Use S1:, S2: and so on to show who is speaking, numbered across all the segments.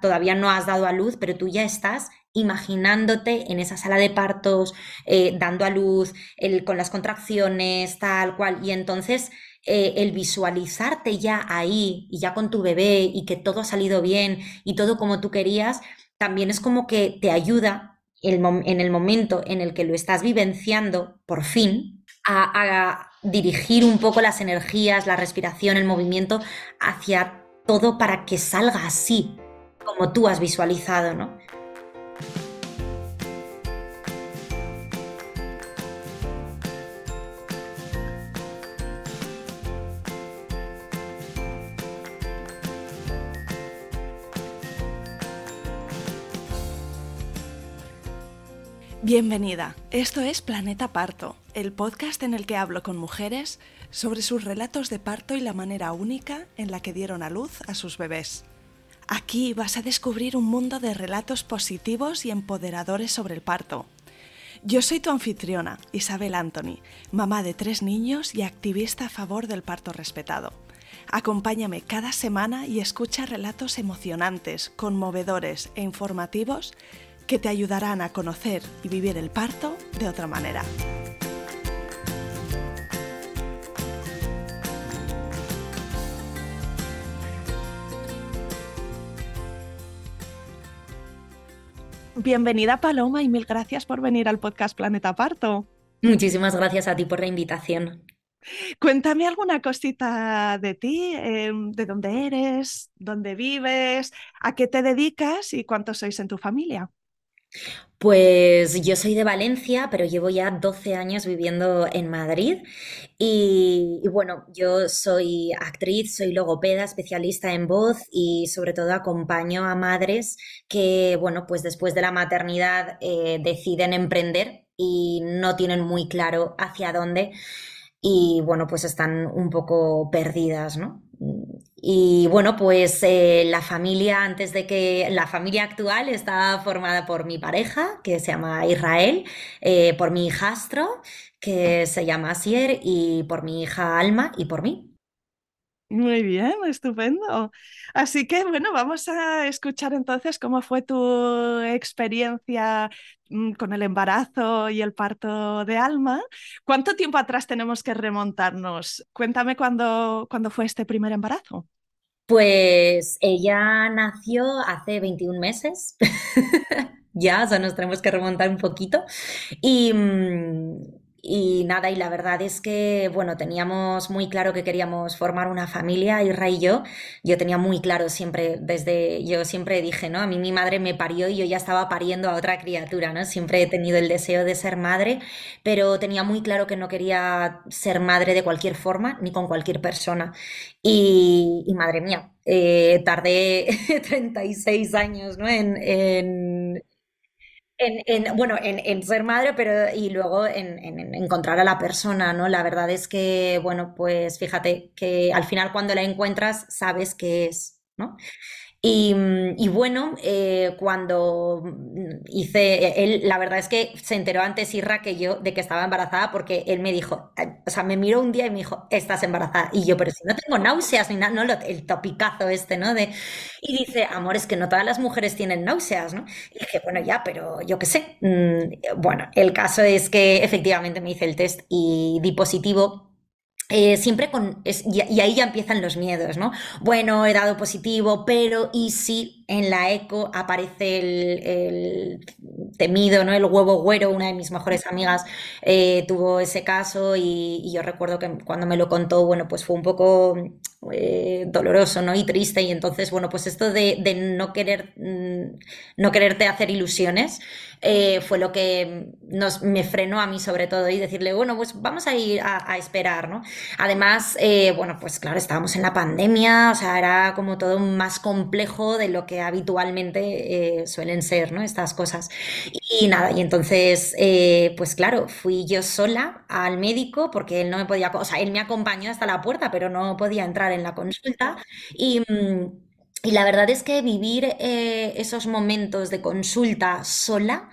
S1: todavía no has dado a luz, pero tú ya estás imaginándote en esa sala de partos, eh, dando a luz, con las contracciones, tal cual. Y entonces eh, el visualizarte ya ahí y ya con tu bebé y que todo ha salido bien y todo como tú querías, también es como que te ayuda en el momento en el que lo estás vivenciando, por fin, a, dirigir un poco las energías, la respiración, el movimiento hacia todo para que salga así, como tú has visualizado, ¿no?
S2: Bienvenida, esto es Planeta Parto, el podcast en el que hablo con mujeres sobre sus relatos de parto y la manera única en la que dieron a luz a sus bebés. Aquí vas a descubrir un mundo de relatos positivos y empoderadores sobre el parto. Yo soy tu anfitriona, Isabel Anthony, mamá de tres niños y activista a favor del parto respetado. Acompáñame cada semana y escucha relatos emocionantes, conmovedores e informativos que te ayudarán a conocer y vivir el parto de otra manera. Bienvenida Paloma y mil gracias por venir al podcast Planeta Parto.
S1: Muchísimas gracias a ti por la invitación.
S2: Cuéntame alguna cosita de ti, em, de dónde eres, dónde vives, a qué te dedicas y cuántos sois en tu familia.
S1: Pues yo soy de Valencia, pero llevo ya 12 años viviendo en Madrid y, bueno, yo soy actriz, soy logopeda, especialista en voz y sobre todo acompaño a madres que, bueno, pues después de la maternidad eh, deciden emprender y no tienen muy claro hacia dónde y bueno, pues están un poco perdidas, ¿no? Y bueno, pues eh, la familia, antes de que la familia actual está formada por mi pareja, que se llama Israel, eh, por mi hijastro, que se llama Asier, y por mi hija Alma y por mí.
S2: Muy bien, estupendo. Así que bueno, vamos a escuchar entonces cómo fue tu experiencia con el embarazo y el parto de Alma. ¿Cuánto tiempo atrás tenemos que remontarnos? Cuéntame cuándo, cuándo fue este primer embarazo.
S1: Pues ella nació hace 21 meses. ya, o sea, nos tenemos que remontar un poquito. Y, mm, y nada, y la verdad es que, bueno, teníamos muy claro que queríamos formar una familia, Irra y yo. Yo tenía muy claro siempre, desde, yo siempre dije, ¿no? A mí mi madre me parió y yo ya estaba pariendo a otra criatura, ¿no? Siempre he tenido el deseo de ser madre, pero tenía muy claro que no quería ser madre de cualquier forma, ni con cualquier persona. Y, madre mía, eh, tardé 36 años, ¿no? Bueno, en, ser madre, pero y luego en, encontrar a la persona, ¿no? La verdad es que, bueno, pues fíjate que al final cuando la encuentras sabes qué es, ¿no? Y, bueno, eh, cuando hice, él, la verdad es que se enteró antes Irra que yo de que estaba embarazada porque él me dijo, o sea, me miró un día y me dijo, estás embarazada. Y yo, pero si no tengo náuseas ni nada, no, el topicazo este, ¿no? De, y dice, amor, es que no todas las mujeres tienen náuseas, ¿no? Y dije, bueno, ya, pero yo qué sé. Mm, bueno, el caso es que efectivamente me hice el test y di positivo eh, siempre con, y, ahí ya empiezan los miedos, ¿no? Bueno, he dado positivo, pero ¿y si en la eco aparece el, temido, ¿no? El huevo güero, una de mis mejores amigas eh, tuvo ese caso y, yo recuerdo que cuando me lo contó, bueno, pues fue un poco eh, doloroso, ¿no? Y triste y entonces, bueno, pues esto de, de no querer, mm, no quererte hacer ilusiones, eh, fue lo que nos, me frenó a mí sobre todo y decirle, bueno, pues vamos a ir a, esperar, ¿no? Además, bueno, pues claro, estábamos en la pandemia, o sea, era como todo más complejo de lo que habitualmente eh, suelen ser, ¿no? Estas cosas. Y, nada, y entonces, pues claro, fui yo sola al médico porque él no me podía, o sea, él me acompañó hasta la puerta, pero no podía entrar en la consulta y... Mm, y la verdad es que vivir eh, esos momentos de consulta sola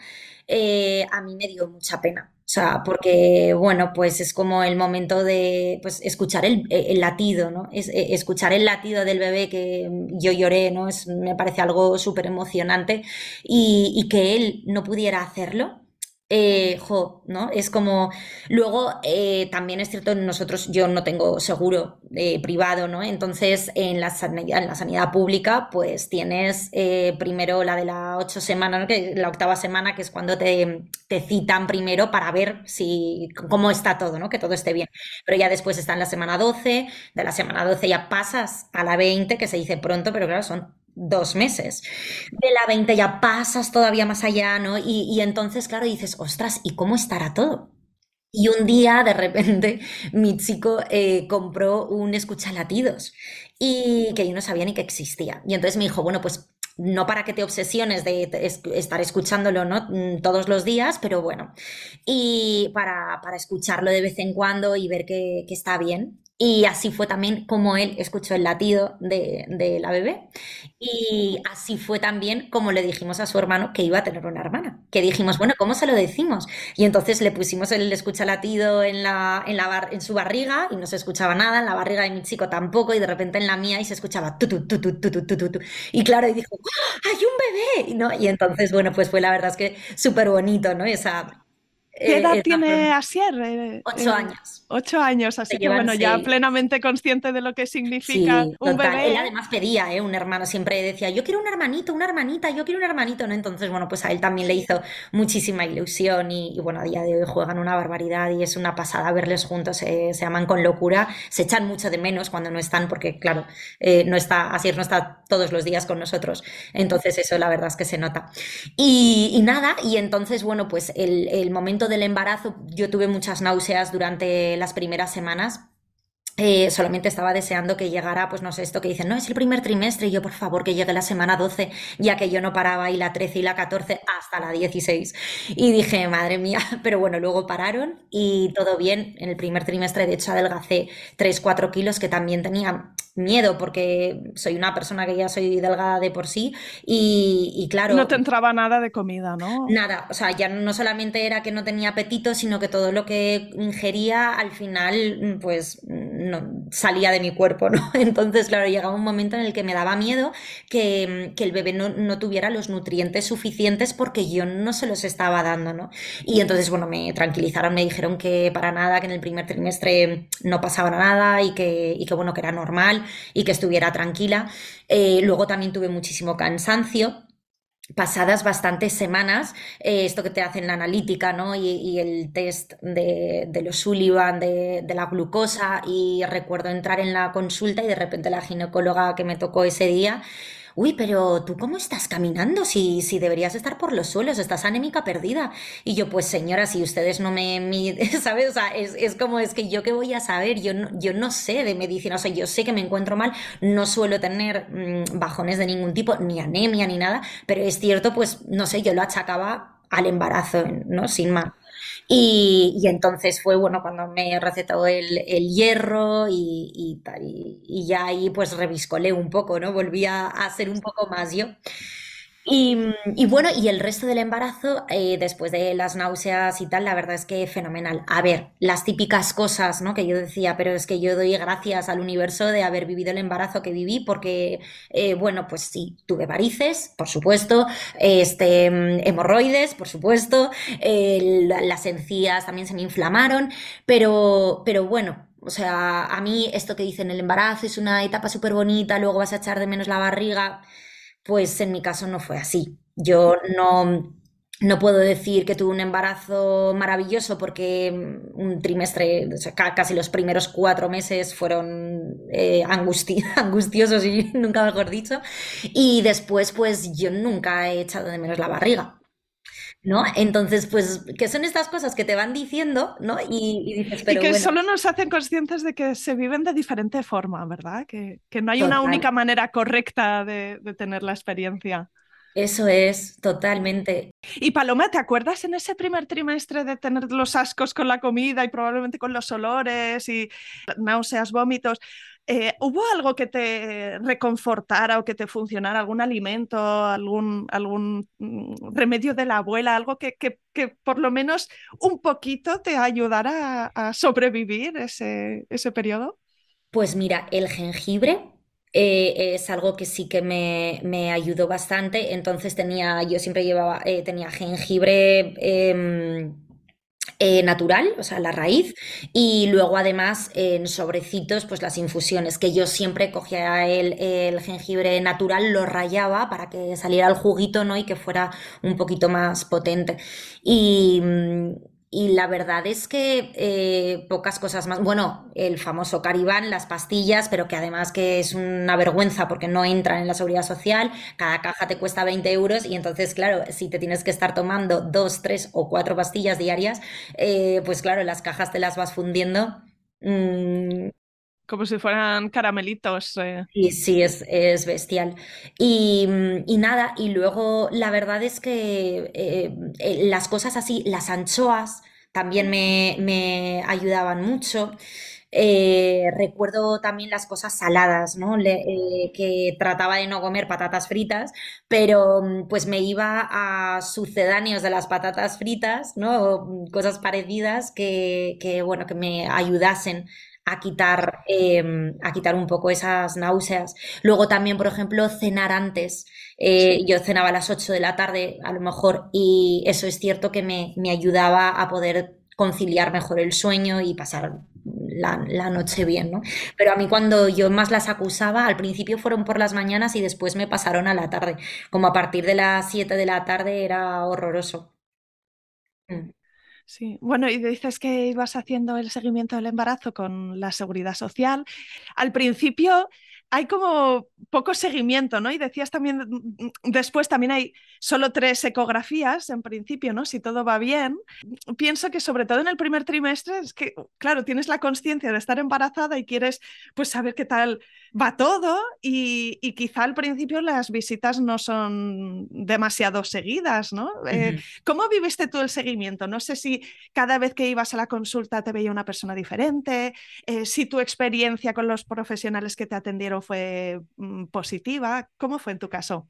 S1: eh, a mí me dio mucha pena. O sea, porque, bueno, pues es como el momento de pues, escuchar el, el latido, ¿no? Es, eh, escuchar el latido del bebé que yo lloré, ¿no? Es, me parece algo súper emocionante y, y que él no pudiera hacerlo eh, jo, ¿no? Es como. Luego, eh, también es cierto, nosotros, yo no tengo seguro eh, privado, ¿no? Entonces, en la, sanidad, en la sanidad pública, pues tienes eh, primero la de la ocho semanas, ¿no? que, la octava semana, que es cuando te, te, citan primero para ver si cómo está todo, ¿no? Que todo esté bien. Pero ya después está en la semana 12, de la semana 12 ya pasas a la 20, que se dice pronto, pero claro, son dos meses. De la 20 ya pasas todavía más allá, ¿no? Y, y, entonces, claro, dices, ostras, ¿y cómo estará todo? Y un día, de repente, mi chico eh, compró un escuchalatidos y que yo no sabía ni que existía. Y entonces me dijo, bueno, pues no para que te obsesiones de estar escuchándolo ¿no? Mm, todos los días, pero bueno, y para, para escucharlo de vez en cuando y ver que, que está bien. Y así fue también como él escuchó el latido de, de, la bebé. Y así fue también como le dijimos a su hermano que iba a tener una hermana. Que dijimos, bueno, ¿cómo se lo decimos? Y entonces le pusimos el escucha latido en, la, en, la bar, en su barriga y no se escuchaba nada, en la barriga de mi chico tampoco, y de repente en la mía y se escuchaba tu, tu, tu, tu, tu, tu, tu, tu. Y claro, y dijo, ¡Ah, ¡hay un bebé! ¿no? Y entonces, bueno, pues fue la verdad es que súper bonito, ¿no? Esa,
S2: ¿Qué edad eh, tiene Asier?
S1: Eh, ocho eh, años.
S2: Ocho años, así que bueno, ya plenamente consciente de lo que significa
S1: sí,
S2: un
S1: total.
S2: bebé.
S1: Él además pedía, ¿eh? un hermano, siempre decía, yo quiero un hermanito, una hermanita, yo quiero un hermanito, ¿no? Entonces, bueno, pues a él también le hizo muchísima ilusión y, y bueno, a día de hoy juegan una barbaridad y es una pasada verles juntos, eh, se aman con locura, se echan mucho de menos cuando no están, porque claro, eh, no está, Asier no está todos los días con nosotros, entonces eso la verdad es que se nota. Y, nada, y entonces, bueno, pues el, el momento del embarazo, yo tuve muchas náuseas durante las primeras semanas. Eh, solamente estaba deseando que llegara, pues no sé, esto que dicen, no, es el primer trimestre, y yo por favor que llegue la semana 12, ya que yo no paraba y la 13 y la 14 hasta la 16. Y dije, madre mía, pero bueno, luego pararon y todo bien. En el primer trimestre, de hecho, adelgacé 3-4 kilos que también tenía miedo porque soy una persona que ya soy delgada de por sí y, y, claro...
S2: No te entraba nada de comida, ¿no?
S1: Nada, o sea, ya no solamente era que no tenía apetito, sino que todo lo que ingería al final pues no, salía de mi cuerpo, ¿no? Entonces, claro, llegaba un momento en el que me daba miedo que, que el bebé no, no, tuviera los nutrientes suficientes porque yo no se los estaba dando, ¿no? Y entonces, bueno, me tranquilizaron, me dijeron que para nada, que en el primer trimestre no pasaba nada y que, y que bueno, que era normal y que estuviera tranquila. Eh, luego también tuve muchísimo cansancio pasadas bastantes semanas, eh, esto que te hacen la analítica, ¿no? Y, y el test de, los Sullivan, de, la glucosa, y recuerdo entrar en la consulta y de repente la ginecóloga que me tocó ese día uy, pero tú cómo estás caminando si, si deberías estar por los suelos, estás anémica perdida. Y yo, pues señora, si ustedes no me, ¿sabes? O sea, es, es, como, es que yo qué voy a saber, yo no, yo no sé de medicina, o sea, yo sé que me encuentro mal, no suelo tener mmm, bajones de ningún tipo, ni anemia, ni nada, pero es cierto, pues, no sé, yo lo achacaba al embarazo, ¿no? Sin más. Y, entonces fue bueno cuando me recetó el, el hierro y, y, tal. Y, ya ahí pues reviscolé un poco, ¿no? Volví a, a ser un poco más yo. Y, y, bueno, y el resto del embarazo, eh, después de las náuseas y tal, la verdad es que fenomenal. A ver, las típicas cosas, ¿no? Que yo decía, pero es que yo doy gracias al universo de haber vivido el embarazo que viví, porque, eh, bueno, pues sí, tuve varices, por supuesto, este, hemorroides, por supuesto, eh, las encías también se me inflamaron, pero, pero bueno, o sea, a mí esto que dicen, el embarazo es una etapa súper bonita, luego vas a echar de menos la barriga pues en mi caso no fue así. Yo no, no puedo decir que tuve un embarazo maravilloso porque un trimestre, o sea, casi los primeros cuatro meses fueron eh, angusti angustiosos y nunca mejor dicho. Y después, pues yo nunca he echado de menos la barriga. ¿No? Entonces, pues, ¿qué son estas cosas que te van diciendo, ¿no? Y, y dices, pero
S2: y que
S1: bueno.
S2: solo nos hacen conscientes de que se viven de diferente forma, ¿verdad? Que, que no hay Total. una única manera correcta de, de, tener la experiencia.
S1: Eso es, totalmente.
S2: Y Paloma, ¿te acuerdas en ese primer trimestre de tener los ascos con la comida y probablemente con los olores y náuseas, vómitos? Eh, ¿Hubo algo que te reconfortara o que te funcionara? ¿Algún alimento, algún, algún mm, remedio de la abuela? Algo que, que, por lo menos un poquito te ayudara a, sobrevivir ese, ese periodo?
S1: Pues mira, el jengibre eh, es algo que sí que me, me, ayudó bastante. Entonces tenía, yo siempre llevaba, eh, tenía jengibre em, eh, natural, o sea, la raíz, y luego además en sobrecitos, pues las infusiones, que yo siempre cogía el, el, jengibre natural, lo rayaba para que saliera el juguito, ¿no? Y que fuera un poquito más potente. Y mm, y la verdad es que eh, pocas cosas más. Bueno, el famoso Caribán, las pastillas, pero que además que es una vergüenza porque no entran en la seguridad social. Cada caja te cuesta 20 euros y entonces, claro, si te tienes que estar tomando dos, tres o cuatro pastillas diarias, eh, pues claro, las cajas te las vas fundiendo.
S2: Mm, como si fueran caramelitos. Eh.
S1: Sí, sí, es, es bestial. Y, y, nada, y luego la verdad es que eh, eh, las cosas así, las anchoas también me, me ayudaban mucho. recuerdo también las cosas saladas, ¿no? que trataba de no comer patatas fritas, pero pues me iba a sucedáneos de las patatas fritas, ¿no? Cosas parecidas que, que bueno, que me ayudasen a quitar, em, a quitar un poco esas náuseas. Luego también, por ejemplo, cenar antes. Eh, yo cenaba a las 8 de la tarde, a lo mejor, y eso es cierto que me, me ayudaba a poder conciliar mejor el sueño y pasar la, la, noche bien, ¿no? Pero a mí cuando yo más las acusaba, al principio fueron por las mañanas y después me pasaron a la tarde. Como a partir de las 7 de la tarde era horroroso.
S2: Mm. Sí, bueno, y dices que ibas haciendo el seguimiento del embarazo con la seguridad social. Al principio hay como poco seguimiento, ¿no? Y decías también, mm, mm, después también hay solo tres ecografías en principio, ¿no? Si todo va bien. Pienso que sobre todo en el primer trimestre es que, claro, tienes la conciencia de estar embarazada y quieres pues saber qué tal va todo y, quizá al principio las visitas no son demasiado seguidas, ¿no? Eh, ¿Cómo viviste tú el seguimiento? No sé si cada vez que ibas a la consulta te veía una persona diferente, eh, si tu experiencia con los profesionales que te atendieron fue mm, positiva. ¿Cómo fue en tu caso?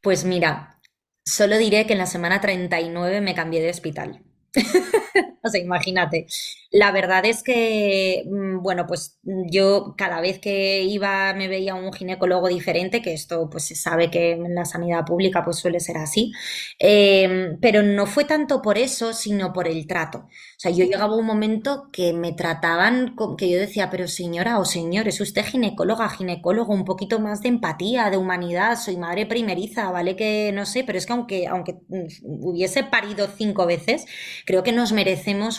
S1: Pues mira, solo diré que en la semana 39 me cambié de hospital. o sea, imagínate. La verdad es que, mm, bueno, pues yo cada vez que iba me veía un ginecólogo diferente, que esto pues se sabe que en la sanidad pública pues suele ser así, em, pero no fue tanto por eso, sino por el trato. O sea, yo llegaba un momento que me trataban, que yo decía, pero señora o señor, es usted ginecóloga, ginecólogo, un poquito más de empatía, de humanidad, soy madre primeriza, vale que no sé, pero es que aunque, aunque mm, hubiese parido cinco veces, creo que nos merecemos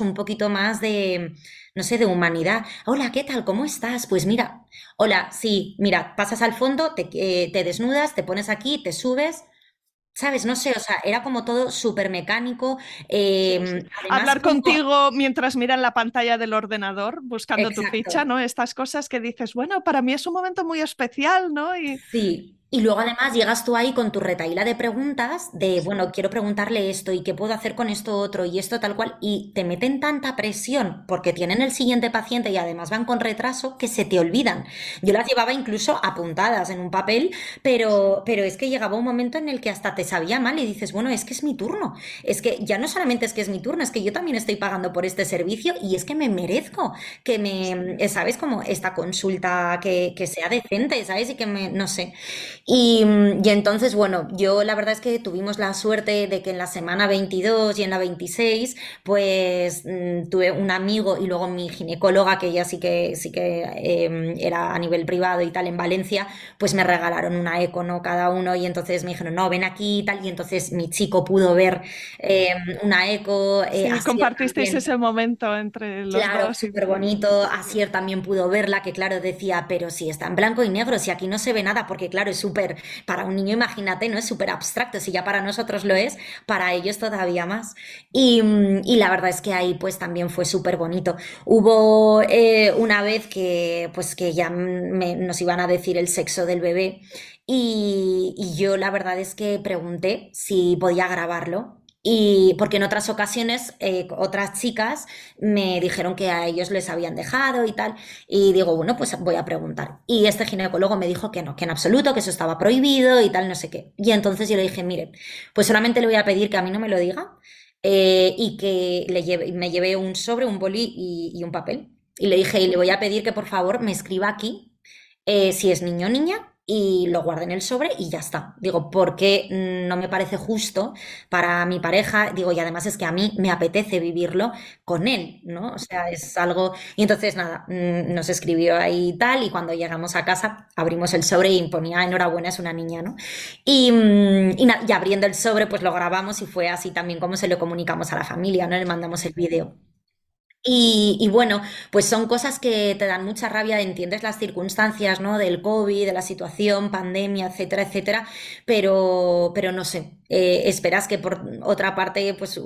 S1: un poquito más de no sé, de humanidad. Hola, ¿qué tal? ¿Cómo estás? Pues mira, hola, sí, mira, pasas al fondo, te, eh, desnudas, te pones aquí, te subes. ¿Sabes? No sé, o sea, era como todo súper mecánico.
S2: Em, Hablar contigo mientras miran la pantalla del ordenador buscando tu ficha, ¿no? Estas cosas que dices, bueno, para mí es un momento muy especial, ¿no?
S1: Y... Sí, y luego además llegas tú ahí con tu retaíla de preguntas de, bueno, quiero preguntarle esto y qué puedo hacer con esto otro y esto tal cual, y te meten tanta presión porque tienen el siguiente paciente y además van con retraso que se te olvidan. Yo las llevaba incluso apuntadas en un papel, pero, pero es que llegaba un momento en el que hasta te sabía mal y dices, bueno, es que es mi turno. Es que ya no solamente es que es mi turno, es que yo también estoy pagando por este servicio y es que me merezco que me, ¿sabes? Como esta consulta que, que sea decente, ¿sabes? Y que me, no sé. Y, entonces, bueno, yo la verdad es que tuvimos la suerte de que en la semana 22 y en la 26, pues mm, tuve un amigo y luego mi ginecóloga, que ella sí que, sí que em, era a nivel privado y tal en Valencia, pues me regalaron una eco, ¿no? Cada uno y entonces me dijeron, no, ven aquí y tal, y entonces mi chico pudo ver em, una eco.
S2: Eh, sí, compartisteis ese momento entre los
S1: claro, súper bonito. Asier también pudo verla, que claro, decía, pero si está en blanco y negro, si aquí no se ve nada, porque claro, es súper para un niño, imagínate, ¿no? Es súper abstracto, si ya para nosotros lo es, para ellos todavía más. Y, la verdad es que ahí pues también fue súper bonito. Hubo eh, una vez que pues que ya nos iban a decir el sexo del bebé y yo la verdad es que pregunté si podía grabarlo Y porque en otras ocasiones eh, otras chicas me dijeron que a ellos les habían dejado y tal. Y digo, bueno, pues voy a preguntar. Y este ginecólogo me dijo que no, que en absoluto, que eso estaba prohibido y tal, no sé qué. Y entonces yo le dije, mire, pues solamente le voy a pedir que a mí no me lo diga eh, y que le lleve, me lleve un sobre, un boli y, un papel. Y le dije, y le voy a pedir que por favor me escriba aquí eh, si es niño o niña y lo guarde en el sobre y ya está. Digo, porque no me parece justo para mi pareja, digo, y además es que a mí me apetece vivirlo con él, ¿no? O sea, es algo... Y entonces, nada, mm, nos escribió ahí tal, y cuando llegamos a casa abrimos el sobre y ponía, enhorabuena, es una niña, ¿no? Y, mm, y abriendo el sobre, pues lo grabamos y fue así también como se lo comunicamos a la familia, ¿no? Le mandamos el vídeo. Y, y, bueno, pues son cosas que te dan mucha rabia, entiendes las circunstancias, ¿no? Del COVID, de la situación, pandemia, etcétera, etcétera, pero, pero no sé, eh, esperas que por otra parte, pues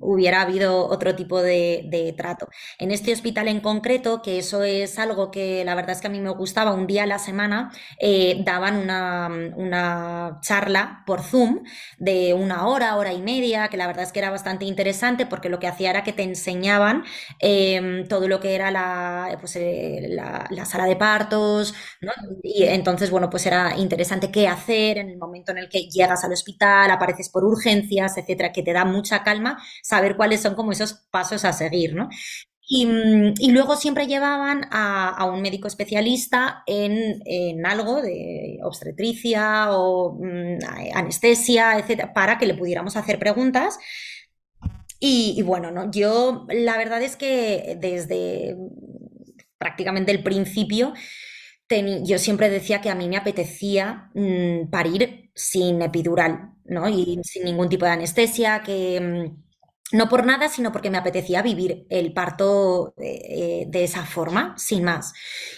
S1: hubiera habido otro tipo de, trato. En este hospital en concreto, que eso es algo que la verdad es que a mí me gustaba, un día a la semana eh, daban una, una, charla por Zoom de una hora, hora y media, que la verdad es que era bastante interesante porque lo que hacía era que te enseñaban eh, todo lo que era la, pues, eh, la, la, sala de partos, ¿no? Y entonces, bueno, pues era interesante qué hacer en el momento en el que llegas al hospital, apareces por urgencias, etcétera, que te da mucha calma saber cuáles son como esos pasos a seguir, ¿no? Y, y, luego siempre llevaban a, un médico especialista en, en, algo de obstetricia o um, anestesia, etcétera, para que le pudiéramos hacer preguntas. Y, bueno, ¿no? yo la verdad es que desde prácticamente el principio yo siempre decía que a mí me apetecía mmm, parir sin epidural, ¿no? Y sin ningún tipo de anestesia, que no por nada, sino porque me apetecía vivir el parto eh, de esa forma, sin más.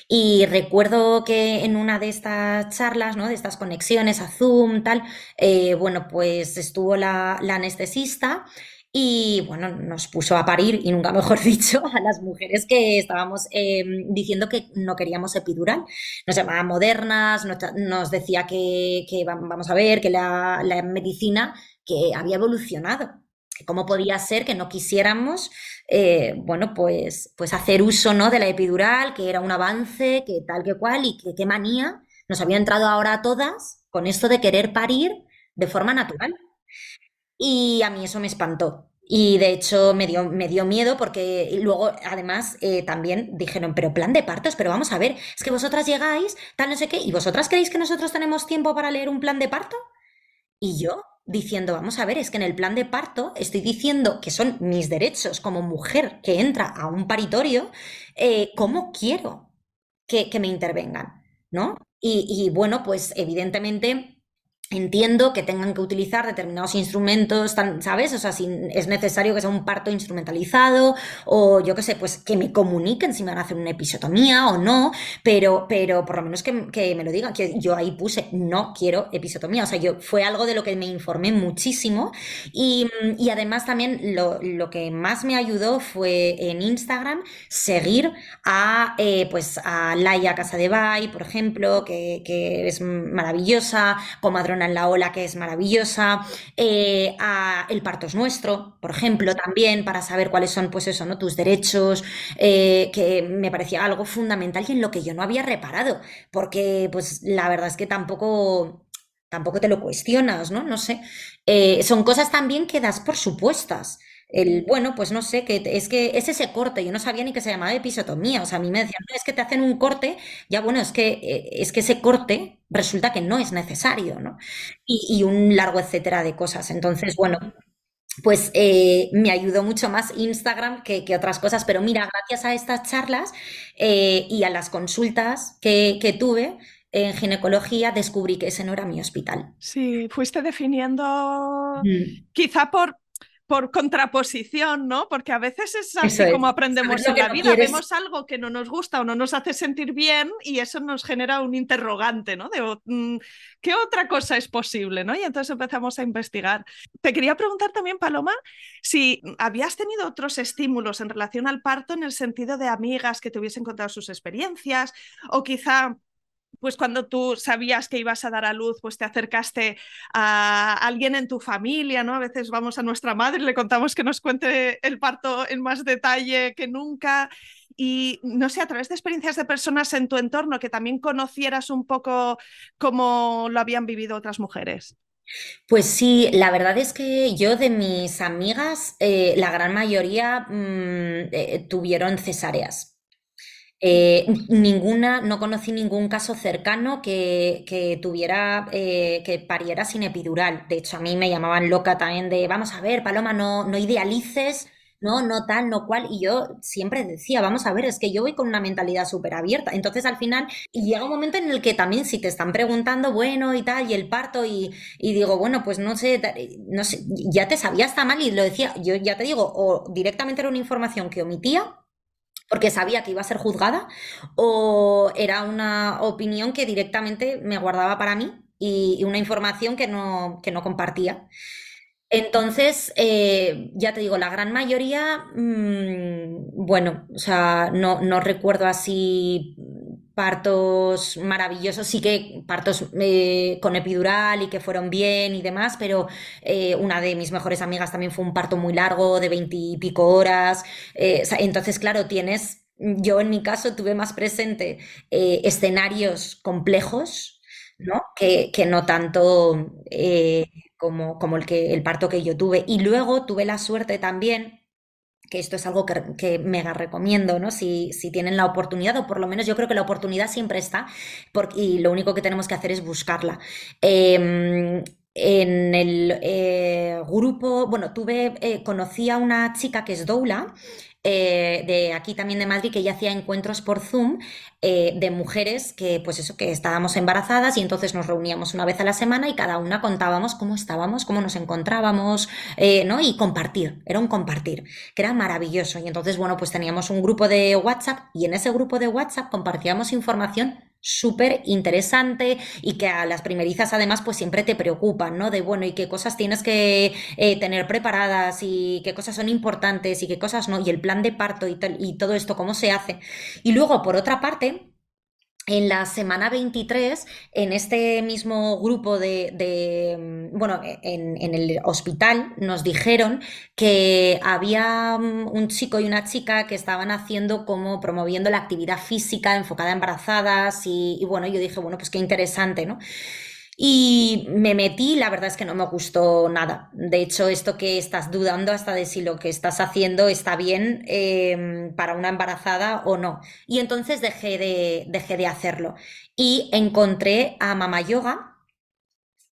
S1: Y recuerdo que en una de estas charlas, ¿no? de estas conexiones a Zoom, tal, eh, bueno, pues estuvo la, anestesista y, bueno, nos puso a parir, y nunca mejor dicho, a las mujeres que estábamos eh, diciendo que no queríamos epidural. Nos llamaba modernas, nos, decía que, que, vamos a ver, que la, la medicina que había evolucionado cómo podía ser que no quisiéramos, eh, bueno, pues, pues hacer uso ¿no? de la epidural, que era un avance, que tal que cual, y que qué manía nos había entrado ahora a todas con esto de querer parir de forma natural. Y a mí eso me espantó. Y de hecho me dio, me dio miedo porque luego además eh, también dijeron, pero plan de partos, pero vamos a ver, es que vosotras llegáis, tal no sé qué, y vosotras creéis que nosotros tenemos tiempo para leer un plan de parto? Y yo, diciendo, vamos a ver, es que en el plan de parto estoy diciendo que son mis derechos como mujer que entra a un paritorio, eh, ¿cómo quiero que, que, me intervengan? ¿No? Y, y bueno, pues evidentemente Entiendo que tengan que utilizar determinados instrumentos, ¿sabes? O sea, si es necesario que sea un parto instrumentalizado o yo qué sé, pues que me comuniquen si me van a hacer una episiotomía o no, pero, pero por lo menos que, que, me lo digan, que yo ahí puse no quiero episiotomía, o sea, yo fue algo de lo que me informé muchísimo y, y además también lo, lo, que más me ayudó fue en Instagram seguir a, eh, pues a Laia Casa de Bay, por ejemplo, que, que es maravillosa, comadrona en la ola, que es maravillosa, eh, El parto es nuestro, por ejemplo, también, para saber cuáles son, pues eso, ¿no? Tus derechos, eh, que me parecía algo fundamental y en lo que yo no había reparado, porque, pues, la verdad es que tampoco tampoco te lo cuestionas, ¿no? No sé. Eh, son cosas también que das por supuestas el, bueno, pues no sé, que es que es ese corte, yo no sabía ni que se llamaba episotomía, o sea, a mí me decían, no, es que te hacen un corte, ya bueno, es que, es que ese corte resulta que no es necesario, ¿no? Y, y un largo etcétera de cosas. Entonces, bueno, pues eh, me ayudó mucho más Instagram que, que, otras cosas, pero mira, gracias a estas charlas eh, y a las consultas que, que tuve, en ginecología descubrí que ese no era mi hospital.
S2: Sí, fuiste definiendo, mm. quizá por, por contraposición, ¿no? Porque a veces es así es. como aprendemos en la no vida. Quieres? Vemos algo que no nos gusta o no nos hace sentir bien y eso nos genera un interrogante, ¿no? De mm, qué otra cosa es posible, ¿no? Y entonces empezamos a investigar. Te quería preguntar también, Paloma, si habías tenido otros estímulos en relación al parto en el sentido de amigas que te hubiesen contado sus experiencias o quizá pues cuando tú sabías que ibas a dar a luz, pues te acercaste a alguien en tu familia, ¿no? A veces vamos a nuestra madre y le contamos que nos cuente el parto en más detalle que nunca. Y no sé, a través de experiencias de personas en tu entorno, que también conocieras un poco cómo lo habían vivido otras mujeres.
S1: Pues sí, la verdad es que yo de mis amigas, eh, la gran mayoría mm, eh, tuvieron cesáreas. Eh, ninguna, no conocí ningún caso cercano que, que tuviera, que pariera sin epidural. De hecho, a mí me llamaban loca también de, vamos a ver, Paloma, no, no idealices no, no tal, no cual. Y yo siempre decía, vamos a ver, es que yo voy con una mentalidad súper abierta. Entonces al final llega un momento en el que también si te están preguntando, bueno, y tal, y el parto, y, digo, bueno, pues no sé, no sé, ya te sabía hasta mal y lo decía, yo ya te digo, o directamente era una información que omitía porque sabía que iba a ser juzgada, o era una opinión que directamente me guardaba para mí y, una información que no, que no compartía. Entonces, eh, ya te digo, la gran mayoría, mm, bueno, o sea, no, no, recuerdo así partos maravillosos, sí que partos eh, con epidural y que fueron bien y demás, pero eh, una de mis mejores amigas también fue un parto muy largo, de veintipico horas. entonces, claro, tienes, yo en mi caso tuve más presente escenarios complejos, ¿no? Que, que no tanto como, como el, que, el parto que yo tuve. Y luego tuve la suerte también que esto es algo que, que mega recomiendo, ¿no? Si, si, tienen la oportunidad, o por lo menos yo creo que la oportunidad siempre está, porque, y lo único que tenemos que hacer es buscarla. Em, en el eh, grupo, bueno, tuve, eh, conocí a una chica que es doula, eh, de aquí también de Madrid, que ella hacía encuentros por Zoom eh, de mujeres que, pues eso, que estábamos embarazadas y entonces nos reuníamos una vez a la semana y cada una contábamos cómo estábamos, cómo nos encontrábamos, eh, ¿no? Y compartir, era un compartir, que era maravilloso. Y entonces, bueno, pues teníamos un grupo de WhatsApp y en ese grupo de WhatsApp compartíamos información súper interesante y que a las primerizas además pues siempre te preocupan, ¿no? De bueno, y qué cosas tienes que eh, tener preparadas y qué cosas son importantes y qué cosas no, y el plan de parto y, y todo esto, cómo se hace. Y luego, por otra parte, en la semana 23, en este mismo grupo de, mm, bueno, en, el hospital nos dijeron que había mm, un chico y una chica que estaban haciendo como promoviendo la actividad física enfocada a embarazadas y, y bueno, yo dije, bueno, pues qué interesante, ¿no? Y me metí, la verdad es que no me gustó nada. De hecho, esto que estás dudando hasta de si lo que estás haciendo está bien em, para una embarazada o no. Y entonces dejé de, dejé de hacerlo. Y encontré a Mama Yoga,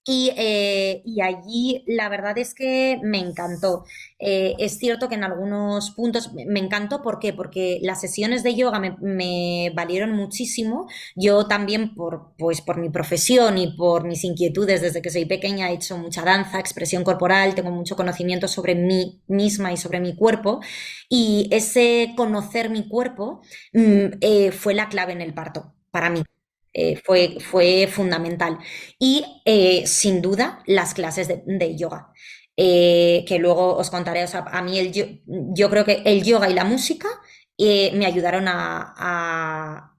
S1: eh, y, allí la verdad es que me encantó. Eh, es cierto que en algunos puntos me encantó, ¿por qué? Porque las sesiones de yoga me, valieron muchísimo. Yo también por, pues, por mi profesión y por mis inquietudes desde que soy pequeña he hecho mucha danza, expresión corporal, tengo mucho conocimiento sobre mí misma y sobre mi cuerpo. Y ese conocer mi cuerpo mm, eh, fue la clave en el parto para mí. Eh, fue, fue fundamental. Y eh, sin duda las clases de, yoga. Eh, que luego os contaré, a mí el, yo, creo que el yoga y la música me ayudaron a,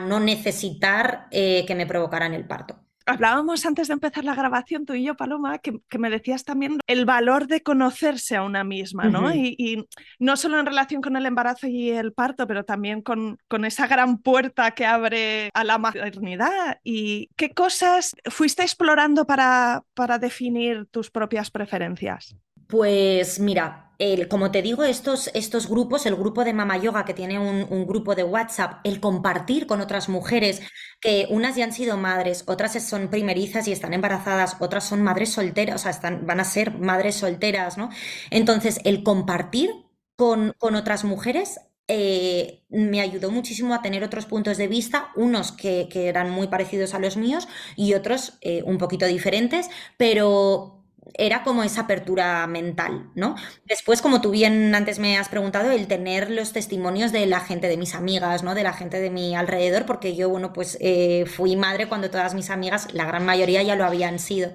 S1: no necesitar que me provocaran el parto.
S2: Hablábamos antes de empezar la grabación, tú y yo, Paloma, que, me decías también el valor de conocerse a una misma, ¿no? y, no solo en relación con el embarazo y el parto, pero también con, con esa gran puerta que abre a la maternidad. ¿Y qué cosas fuiste explorando para, para definir tus propias preferencias?
S1: Pues mira, como te digo, estos, estos grupos, el grupo de Mama Yoga que tiene un, grupo de WhatsApp, el compartir con otras mujeres, que unas ya han sido madres, otras son primerizas y están embarazadas, otras son madres solteras, o sea, están, van a ser madres solteras, ¿no? Entonces, el compartir con, otras mujeres eh, me ayudó muchísimo a tener otros puntos de vista, unos que, eran muy parecidos a los míos y otros eh, un poquito diferentes, pero era como esa apertura mental, ¿no? Después, como tú bien antes me has preguntado, el tener los testimonios de la gente, de mis amigas, ¿no? De la gente de mi alrededor, porque yo, bueno, pues eh, fui madre cuando todas mis amigas, la gran mayoría ya lo habían sido.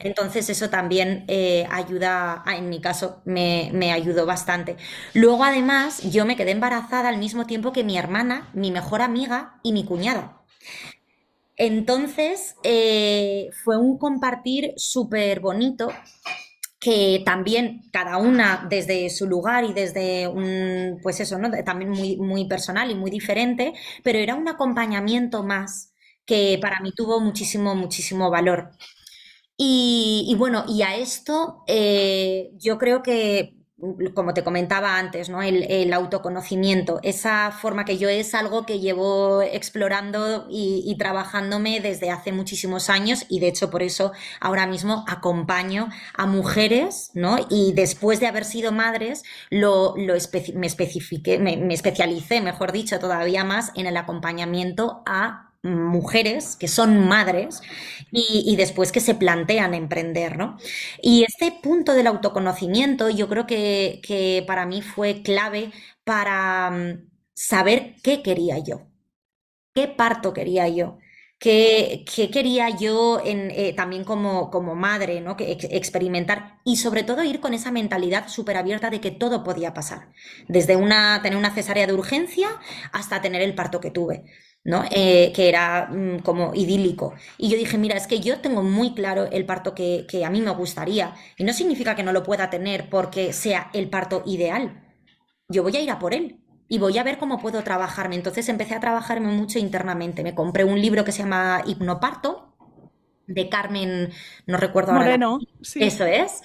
S1: Entonces, eso también eh, ayuda, en mi caso, me, me ayudó bastante. Luego, además, yo me quedé embarazada al mismo tiempo que mi hermana, mi mejor amiga y mi cuñada. Entonces, eh, fue un compartir súper bonito que también cada una desde su lugar y desde un, pues eso, ¿no? También muy, muy personal y muy diferente, pero era un acompañamiento más que para mí tuvo muchísimo, muchísimo valor. Y, bueno, y a esto eh, yo creo que como te comentaba antes, ¿no? El, autoconocimiento, esa forma que yo es algo que llevo explorando y, trabajándome desde hace muchísimos años y de hecho por eso ahora mismo acompaño a mujeres, ¿no? Y después de haber sido madres, lo, me, especifiqué, me especialicé, mejor dicho, todavía más en el acompañamiento a mujeres que son madres y, después que se plantean emprender, ¿no? Y este punto del autoconocimiento yo creo que, que para mí fue clave para mm, saber qué quería yo, qué parto quería yo. ¿Qué, quería yo en, eh, también como, como madre, ¿no? Que experimentar y sobre todo ir con esa mentalidad súper abierta de que todo podía pasar, desde una, tener una cesárea de urgencia hasta tener el parto que tuve. ¿No? Eh, que era mm, como idílico. Y yo dije, mira, es que yo tengo muy claro el parto que, que, a mí me gustaría. Y no significa que no lo pueda tener porque sea el parto ideal. Yo voy a ir a por él y voy a ver cómo puedo trabajarme. Entonces empecé a trabajarme mucho internamente. Me compré un libro que se llama Hipnoparto de Carmen, no recuerdo ahora.
S2: Moreno,
S1: sí. Eso es.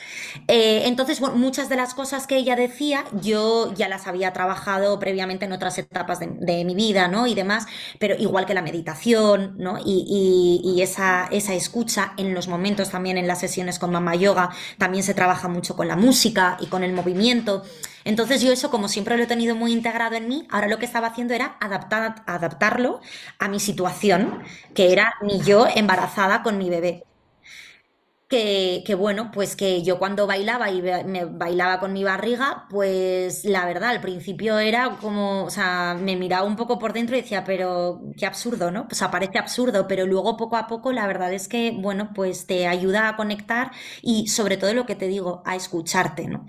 S1: Eh, entonces, bueno, muchas de las cosas que ella decía, yo ya las había trabajado previamente en otras etapas de, mi vida, ¿no? Y demás, pero igual que la meditación, ¿no? Y, y, esa, esa escucha en los momentos también en las sesiones con Mama Yoga, también se trabaja mucho con la música y con el movimiento. Entonces yo eso, como siempre lo he tenido muy integrado en mí, ahora lo que estaba haciendo era adaptar, adaptarlo a mi situación, que era mi yo embarazada con mi bebé. Que, que, bueno, pues que yo cuando bailaba y me bailaba con mi barriga, pues la verdad, al principio era como, o sea, me miraba un poco por dentro y decía, pero qué absurdo, ¿no? Pues parece absurdo, pero luego poco a poco la verdad es que, bueno, pues te ayuda a conectar y sobre todo lo que te digo, a escucharte, ¿no?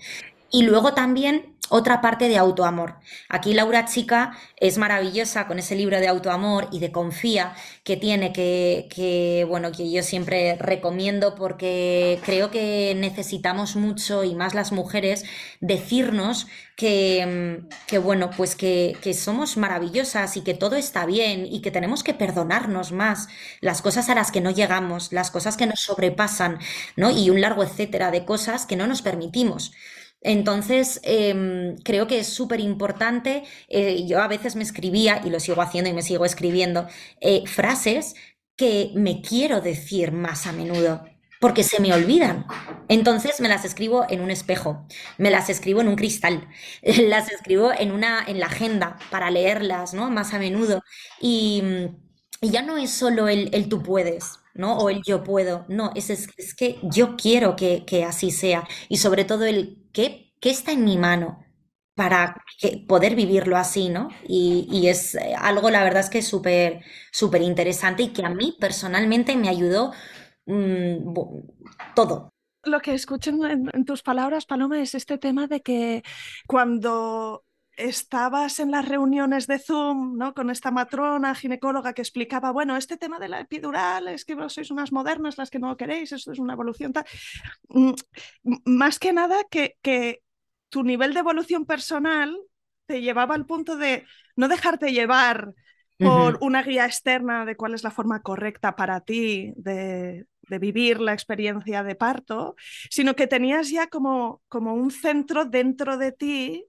S1: Y luego también otra parte de autoamor. Aquí Laura Chica es maravillosa con ese libro de autoamor y de confía que tiene, que, bueno, que yo siempre recomiendo porque creo que necesitamos mucho y más las mujeres decirnos que, que bueno, pues que, que, somos maravillosas y que todo está bien y que tenemos que perdonarnos más las cosas a las que no llegamos, las cosas que nos sobrepasan, ¿no? Y un largo etcétera de cosas que no nos permitimos. Entonces, em, creo que es súper importante. Eh, yo a veces me escribía, y lo sigo haciendo y me sigo escribiendo, eh, frases que me quiero decir más a menudo porque se me olvidan. Entonces me las escribo en un espejo, me las escribo en un cristal, las escribo en una en la agenda para leerlas, ¿no? Más a menudo y, ya no es solo el, el tú puedes, ¿no? O el yo puedo. No, es, es, que yo quiero que, así sea. Y sobre todo el qué, qué está en mi mano para poder vivirlo así, ¿no? Y, es eh, algo, la verdad es que es súper, súper interesante y que a mí personalmente me ayudó mm, todo.
S2: Lo que escucho en tus palabras, Paloma, es este tema de que cuando estabas en las reuniones de Zoom, ¿no? Con esta matrona ginecóloga que explicaba, bueno, este tema de la epidural, es que vos sois unas modernas las que no queréis, esto es una evolución tal. Mm, más que nada que, que tu nivel de evolución personal te llevaba al punto de no dejarte llevar por una guía externa de cuál es la forma correcta para ti de, de, vivir la experiencia de parto, sino que tenías ya como, como un centro dentro de ti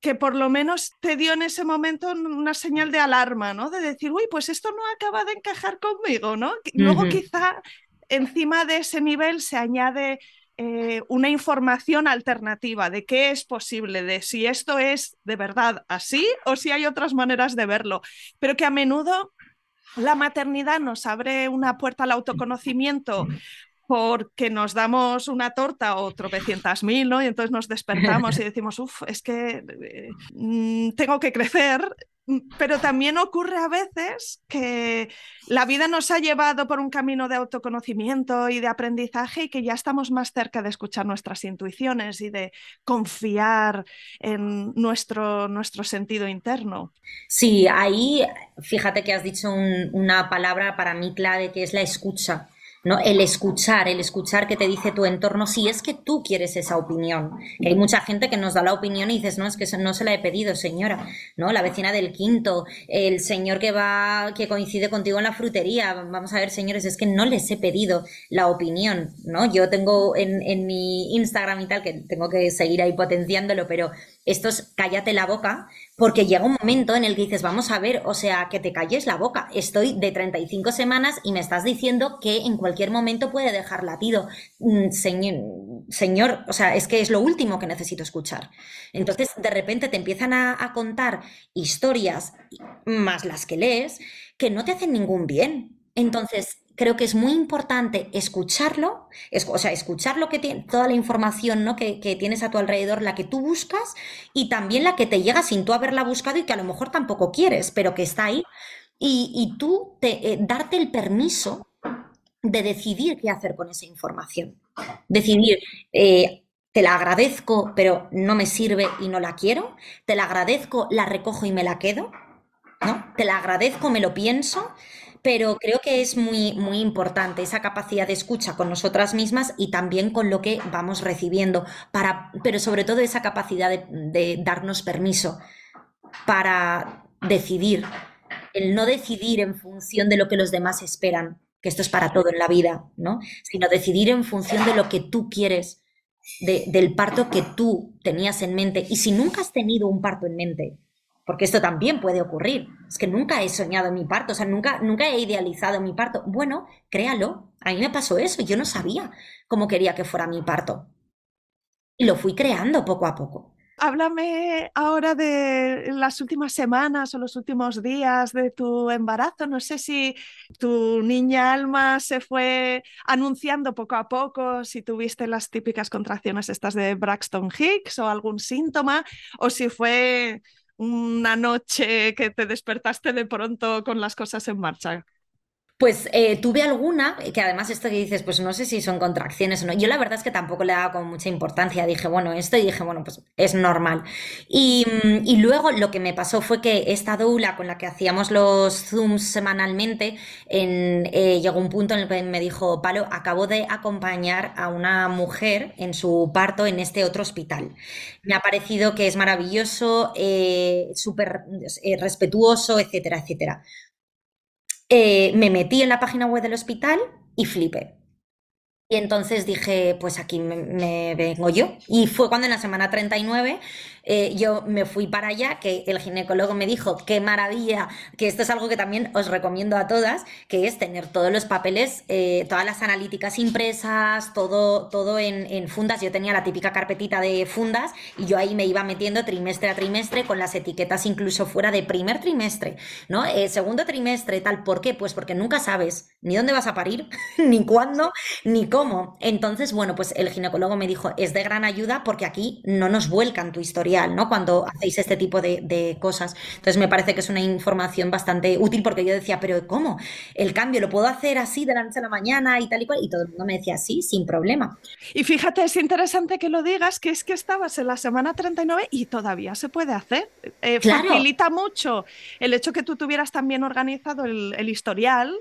S2: que por lo menos te dio en ese momento una señal de alarma, ¿no? De decir, uy, pues esto no acaba de encajar conmigo, ¿no? Luego quizá encima de ese nivel se añade eh, una información alternativa de qué es posible, de si esto es de verdad así o si hay otras maneras de verlo, pero que a menudo la maternidad nos abre una puerta al autoconocimiento porque nos damos una torta o tropecientas mil, ¿no? Y entonces nos despertamos y decimos, uff, es que eh, mm, tengo que crecer, pero también ocurre a veces que la vida nos ha llevado por un camino de autoconocimiento y de aprendizaje y que ya estamos más cerca de escuchar nuestras intuiciones y de confiar en nuestro, nuestro sentido interno.
S1: Sí, ahí fíjate que has dicho una palabra para mí clave que es la escucha. ¿No? El escuchar, el escuchar que te dice tu entorno, si es que tú quieres esa opinión. Hay mucha gente que nos da la opinión y dices, no, es que no se la he pedido, señora, ¿no? La vecina del quinto, el señor que va, que coincide contigo en la frutería. Vamos a ver, señores, es que no les he pedido la opinión, ¿no? Yo tengo en, en mi Instagram y tal, que tengo que seguir ahí potenciándolo, pero esto es cállate la boca, porque llega un momento en el que dices, vamos a ver, o sea, que te calles la boca. Estoy de 35 semanas y me estás diciendo que en cualquier momento puede dejar latido. Mm, señor, señor, o sea, es que es lo último que necesito escuchar. Entonces, de repente te empiezan a, a contar historias, más las que lees, que no te hacen ningún bien. Entonces, creo que es muy importante escucharlo, o sea, escuchar lo que tiene, toda la información ¿no? que, tienes a tu alrededor, la que tú buscas y también la que te llega sin tú haberla buscado y que a lo mejor tampoco quieres, pero que está ahí. Y, tú te, eh, darte el permiso de decidir qué hacer con esa información. Decidir, eh, te la agradezco, pero no me sirve y no la quiero. Te la agradezco, la recojo y me la quedo. ¿no? Te la agradezco, me lo pienso pero creo que es muy, muy importante esa capacidad de escucha con nosotras mismas y también con lo que vamos recibiendo, para, pero sobre todo esa capacidad de, darnos permiso para decidir, el no decidir en función de lo que los demás esperan, que esto es para todo en la vida, ¿no? Sino decidir en función de lo que tú quieres, del parto que tú tenías en mente. Y si nunca has tenido un parto en mente, porque esto también puede ocurrir. Es que nunca he soñado mi parto, o sea, nunca, nunca he idealizado mi parto. Bueno, créalo, a mí me pasó eso, yo no sabía cómo quería que fuera mi parto. Y lo fui creando poco a poco.
S2: Háblame ahora de las últimas semanas o los últimos días de tu embarazo. No sé si tu niña Alma se fue anunciando poco a poco, si tuviste las típicas contracciones estas de Braxton Hicks o algún síntoma, o si fue una noche que te despertaste de pronto con las cosas en marcha?
S1: Pues eh, tuve alguna, que además esto que dices, pues no sé si son contracciones o no. Yo la verdad es que tampoco le daba con mucha importancia. Dije, bueno, esto y dije, bueno, pues es normal. Y, luego lo que me pasó fue que esta doula con la que hacíamos los Zooms semanalmente, en, eh, llegó un punto en el que me dijo, Palo, acabo de acompañar a una mujer en su parto en este otro hospital. Me ha parecido que es maravilloso, eh, súper respetuoso, etcétera, etcétera. Eh, me metí en la página web del hospital y flipé. Y entonces dije, pues aquí me, vengo yo. Y fue cuando en la semana 39 eh, yo me fui para allá, que el ginecólogo me dijo, qué maravilla, que esto es algo que también os recomiendo a todas, que es tener todos los papeles, eh, todas las analíticas impresas, todo, todo en, fundas. Yo tenía la típica carpetita de fundas y yo ahí me iba metiendo trimestre a trimestre con las etiquetas incluso fuera de primer trimestre, ¿no? Eh, segundo trimestre, tal. ¿Por qué? Pues porque nunca sabes ni dónde vas a parir, ni cuándo, ni cómo. Entonces, bueno, pues el ginecólogo me dijo, es de gran ayuda porque aquí no nos vuelcan tu historia ¿no? Cuando hacéis este tipo de, cosas. Entonces me parece que es una información bastante útil porque yo decía, pero ¿cómo? El cambio lo puedo hacer así de la noche a la mañana y tal y cual. Y todo el mundo me decía, sí, sin problema.
S2: Y fíjate, es interesante que lo digas, que es que estabas en la semana 39 y todavía se puede hacer. Eh, facilita mucho el hecho que tú tuvieras también organizado el historial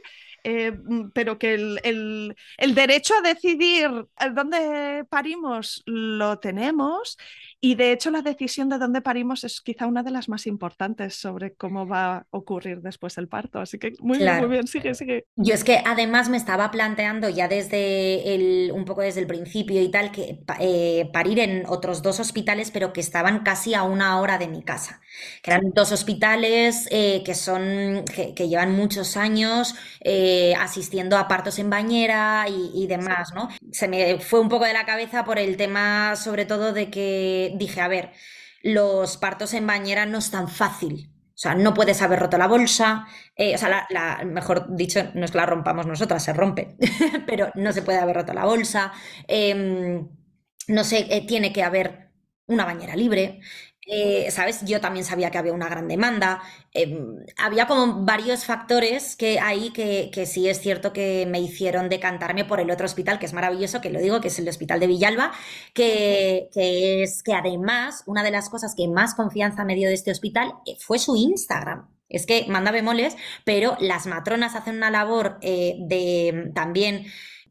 S2: eh, mm, pero que el, derecho a decidir dónde parimos lo tenemos y de hecho la decisión de dónde parimos es quizá una de las más importantes sobre cómo va a ocurrir después el parto. Así que muy, bien, muy bien, sigue, sigue.
S1: Yo es que además me estaba planteando ya desde el, un poco desde el principio y tal, que eh, parir en otros dos hospitales, pero que estaban casi a una hora de mi casa. Que eran dos hospitales eh, que son, que, llevan muchos años. Eh, asistiendo a partos en bañera y, demás, ¿no? Se me fue un poco de la cabeza por el tema, sobre todo, de que dije, a ver, los partos en bañera no es tan fácil O sea, no puedes haber roto la bolsa, eh, o sea, la, mejor dicho, no es que la rompamos nosotras, se rompe, pero no se puede haber roto la bolsa, em, no sé, eh, tiene que haber una bañera libre, eh, ¿Sabes? Yo también sabía que había una gran demanda. Em, había como varios factores que ahí que, que, sí es cierto que me hicieron decantarme por el otro hospital, que es maravilloso, que lo digo, que es el Hospital de Villalba, que, que es que además una de las cosas que más confianza me dio de este hospital eh, fue su Instagram. Es que manda bemoles, pero las matronas hacen una labor eh, de también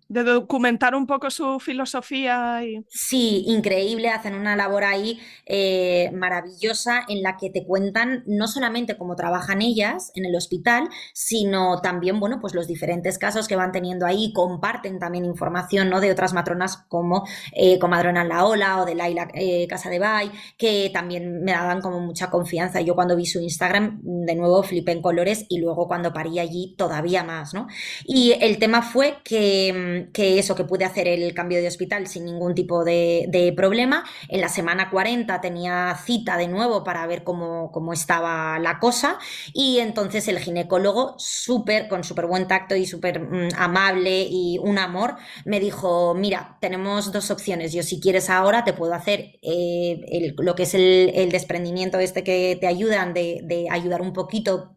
S2: de documentar un poco su filosofía. Y...
S1: Sí, increíble, hacen una labor ahí eh, maravillosa en la que te cuentan no solamente cómo trabajan ellas en el hospital, sino también, bueno, pues los diferentes casos que van teniendo ahí, comparten también información, ¿no? De otras matronas como eh, Comadrona La Ola o de Laila eh, Casa de Bay, que también me daban como mucha confianza. Yo cuando vi su Instagram, de nuevo flipé en colores y luego cuando parí allí todavía más, ¿no? Y el tema fue que que eso, que pude hacer el cambio de hospital sin ningún tipo de, problema. En la semana 40 tenía cita de nuevo para ver cómo, cómo estaba la cosa y entonces el ginecólogo, súper, con súper buen tacto y súper mm, amable y un amor, me dijo, mira, tenemos dos opciones. Yo si quieres ahora te puedo hacer eh, lo que es el, desprendimiento este que te ayudan de, de ayudar un poquito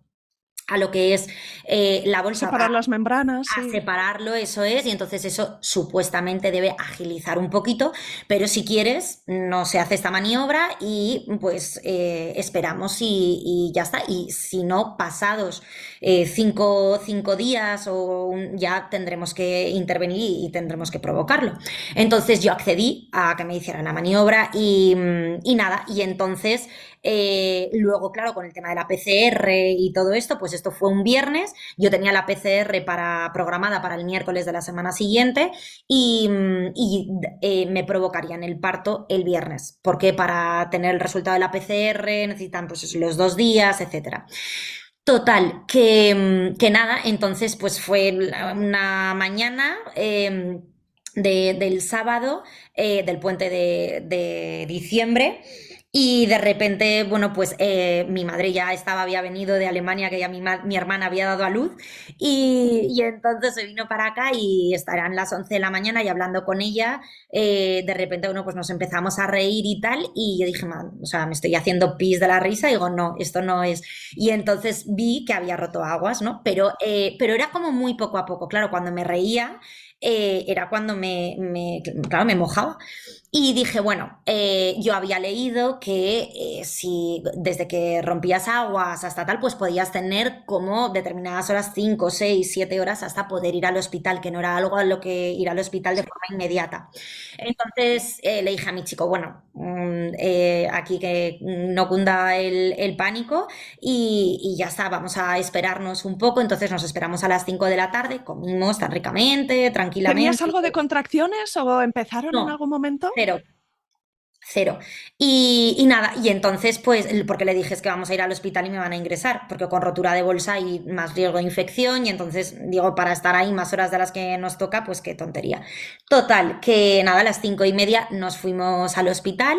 S1: a lo que es eh, la bolsa.
S2: Separar las membranas.
S1: A separarlo, eso es, y entonces eso supuestamente debe agilizar un poquito, pero si quieres, no se hace esta maniobra y pues eh, esperamos y, ya está. Y si no, pasados eh, cinco, días o ya tendremos que intervenir y, tendremos que provocarlo. Entonces yo accedí a que me hicieran la maniobra y, y nada, y entonces eh, luego, claro, con el tema de la PCR y todo esto, pues esto fue un viernes. Yo tenía la PCR para, programada para el miércoles de la semana siguiente y, eh, me provocarían el parto el viernes, porque para tener el resultado de la PCR necesitan pues, los dos días, etcétera. Total, que, nada, entonces pues fue una mañana em, del sábado, eh, del puente de diciembre. Y de repente, bueno, pues eh, mi madre ya estaba, había venido de Alemania, que ya mi, mi hermana había dado a luz, y, entonces se vino para acá y estarán las 11 de la mañana y hablando con ella, eh, de repente, bueno, pues nos empezamos a reír y tal, y yo dije, o sea, me estoy haciendo pis de la risa, y digo, no, esto no es. Y entonces vi que había roto aguas, ¿no? Pero, eh, pero era como muy poco a poco, claro, cuando me reía, era cuando me, me, claro, me mojaba. Y dije, bueno, eh, yo había leído que eh, si desde que rompías aguas hasta tal, pues podías tener como determinadas horas, 5, 6, 7 horas hasta poder ir al hospital, que no era algo a lo que ir al hospital de forma inmediata. Entonces eh, le dije a mi chico, bueno, mm, aquí que no cunda el, pánico y, y, ya está, vamos a esperarnos un poco. Entonces nos esperamos a las 5 de la tarde, comimos tan ricamente, tranquilamente.
S2: ¿Tenías algo de contracciones o empezaron en algún momento?
S1: Cero. Cero. Y, nada, y entonces, pues, porque le dije es que vamos a ir al hospital y me van a ingresar, porque con rotura de bolsa hay más riesgo de infección, y entonces, digo, para estar ahí más horas de las que nos toca, pues qué tontería. Total, que nada, a las cinco y media nos fuimos al hospital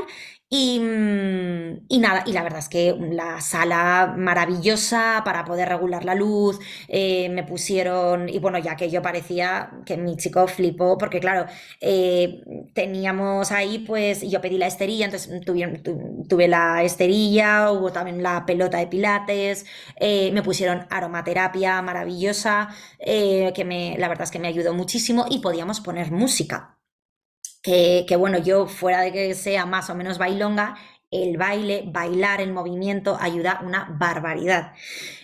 S1: Mm, y, nada, y la verdad es que la sala maravillosa para poder regular la luz, eh, me pusieron, y bueno, ya que yo parecía que mi chico flipó, porque claro, eh, teníamos ahí, pues, yo pedí la esterilla, entonces tuve, tuve la esterilla, hubo también la pelota de pilates, eh, me pusieron aromaterapia maravillosa, que me, la verdad es que me ayudó muchísimo, y podíamos poner música que, bueno, yo fuera de que sea más o menos bailonga, el baile, bailar, el movimiento ayuda una barbaridad.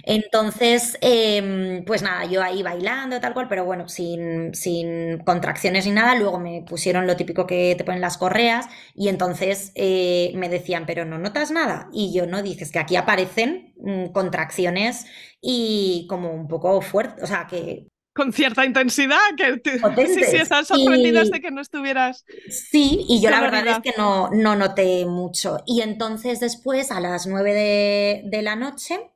S1: Entonces, em, pues nada, yo ahí bailando, tal cual, pero bueno, sin, sin, contracciones ni nada. Luego me pusieron lo típico que te ponen las correas y entonces eh, me decían, pero no notas nada. Y yo no, dices que aquí aparecen mm, contracciones y como un poco fuerte, o sea, que
S2: con cierta intensidad, que sí, sí, están sorprendidas de que no estuvieras.
S1: Sí, y yo la verdad es que no, no noté mucho. Y entonces después, a las nueve de, la noche,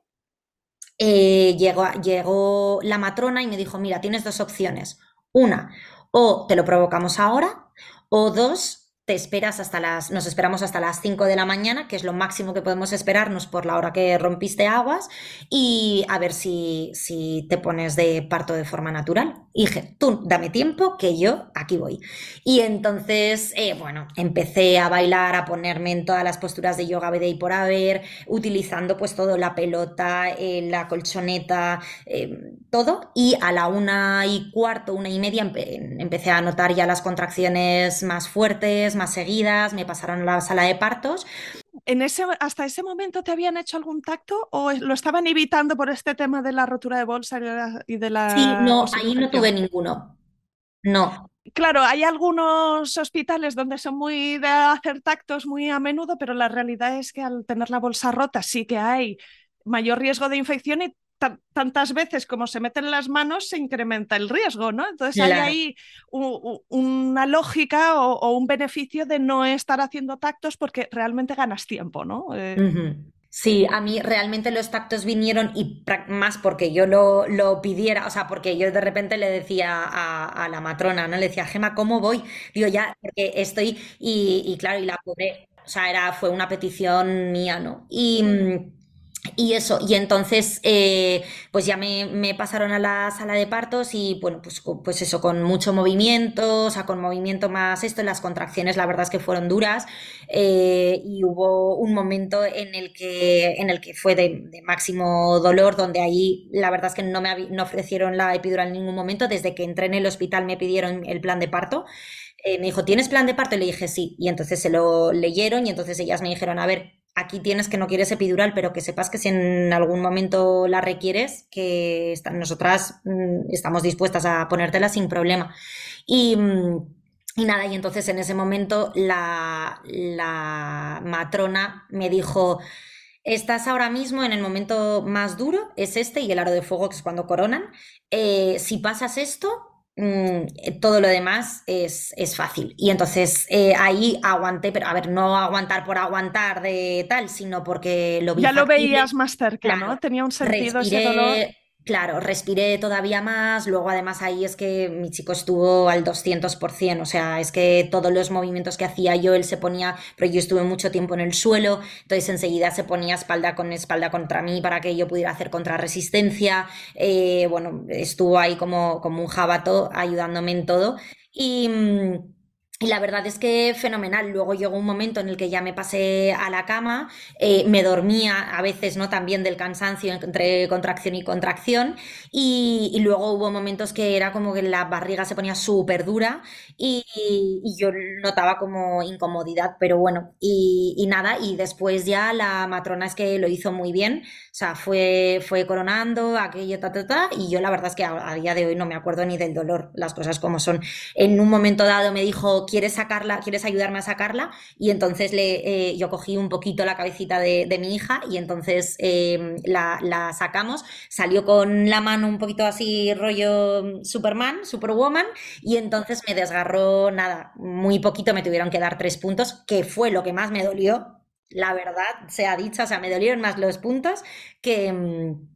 S1: eh, llegó, llegó la matrona y me dijo, mira, tienes dos opciones. Una, o te lo provocamos ahora, o dos, esperas hasta las, nos esperamos hasta las 5 de la mañana, que es lo máximo que podemos esperarnos por la hora que rompiste aguas, y a ver si, si te pones de parto de forma natural. Y dije, tú dame tiempo que yo aquí voy. Y entonces, eh, bueno, empecé a bailar, a ponerme en todas las posturas de yoga de y por haber, utilizando pues todo, la pelota, eh, la colchoneta, eh, todo. Y a la una y cuarto, una y media, empecé a notar ya las contracciones más fuertes, más seguidas, me pasaron a la sala de partos.
S2: ¿En ese, ¿Hasta ese momento te habían hecho algún tacto o lo estaban evitando por este tema de la rotura de bolsa y de la...
S1: sí, no, ahí no tuve ninguno. No.
S2: Claro, hay algunos hospitales donde son muy de hacer tactos muy a menudo, pero la realidad es que al tener la bolsa rota sí que hay mayor riesgo de infección y tantas veces como se meten las manos se incrementa el riesgo, ¿no? Entonces hay ahí una lógica o, un beneficio de no estar haciendo tactos porque realmente ganas tiempo, ¿no?
S1: Eh, sí, a mí realmente los tactos vinieron y más porque yo lo, lo, pidiera, o sea, porque yo de repente le decía a, la matrona, ¿no? Le decía, Gema, ¿cómo voy? Digo, ya, porque estoy, y, y claro, y la pobre, o sea, era, fue una petición mía, ¿no? Y mm, y eso, y entonces, eh, pues ya me, pasaron a la sala de partos y bueno, pues, pues eso, con mucho movimiento, o sea, con movimiento más esto, las contracciones la verdad es que fueron duras eh, y hubo un momento en el que, en el que fue de, máximo dolor, donde ahí la verdad es que no me no ofrecieron la epidural en ningún momento, desde que entré en el hospital me pidieron el plan de parto. Eh, me dijo, ¿tienes plan de parto? Y le dije sí. Y entonces se lo leyeron y entonces ellas me dijeron, a ver, aquí tienes que no quieres epidural, pero que sepas que si en algún momento la requieres, que nosotras mm, estamos dispuestas a ponértela sin problema. Y, mm, y nada, y entonces en ese momento la, la matrona me dijo, estás ahora mismo en el momento más duro, es este y el aro de fuego, que es cuando coronan. Eh, si pasas esto, Mm, eh, todo lo demás es, es fácil. Y entonces eh, ahí aguanté, pero a ver, no aguantar por aguantar de tal, sino porque lo vi.
S2: Ya lo veías más cerca, ¿no? Tenía un sentido ese dolor.
S1: Claro, respiré todavía más, luego además ahí es que mi chico estuvo al 200%, o sea, es que todos los movimientos que hacía yo, él se ponía, pero yo estuve mucho tiempo en el suelo, entonces enseguida se ponía espalda con espalda contra mí para que yo pudiera hacer contrarresistencia, eh, bueno, estuvo ahí como, como un jabato ayudándome en todo. Y... Y la verdad es que fenomenal. Luego llegó un momento en el que ya me pasé a la cama, eh, me dormía a veces, ¿no? También del cansancio entre contracción y contracción. Y, luego hubo momentos que era como que la barriga se ponía súper dura y, yo notaba como incomodidad, pero bueno, y, nada. Y después ya la matrona es que lo hizo muy bien. O sea, fue, fue coronando aquello, ta. Y yo la verdad es que a día de hoy no me acuerdo ni del dolor, las cosas como son. En un momento dado me dijo, ¿quieres sacarla? ¿Quieres ayudarme a sacarla? Y entonces le, eh, yo cogí un poquito la cabecita de, mi hija y entonces em, la, sacamos. Salió con la mano un poquito así rollo Superman, Superwoman y entonces me desgarró nada, muy poquito, me tuvieron que dar tres puntos, que fue lo que más me dolió. La verdad, sea dicha, o sea, me dolieron más los puntos que, em,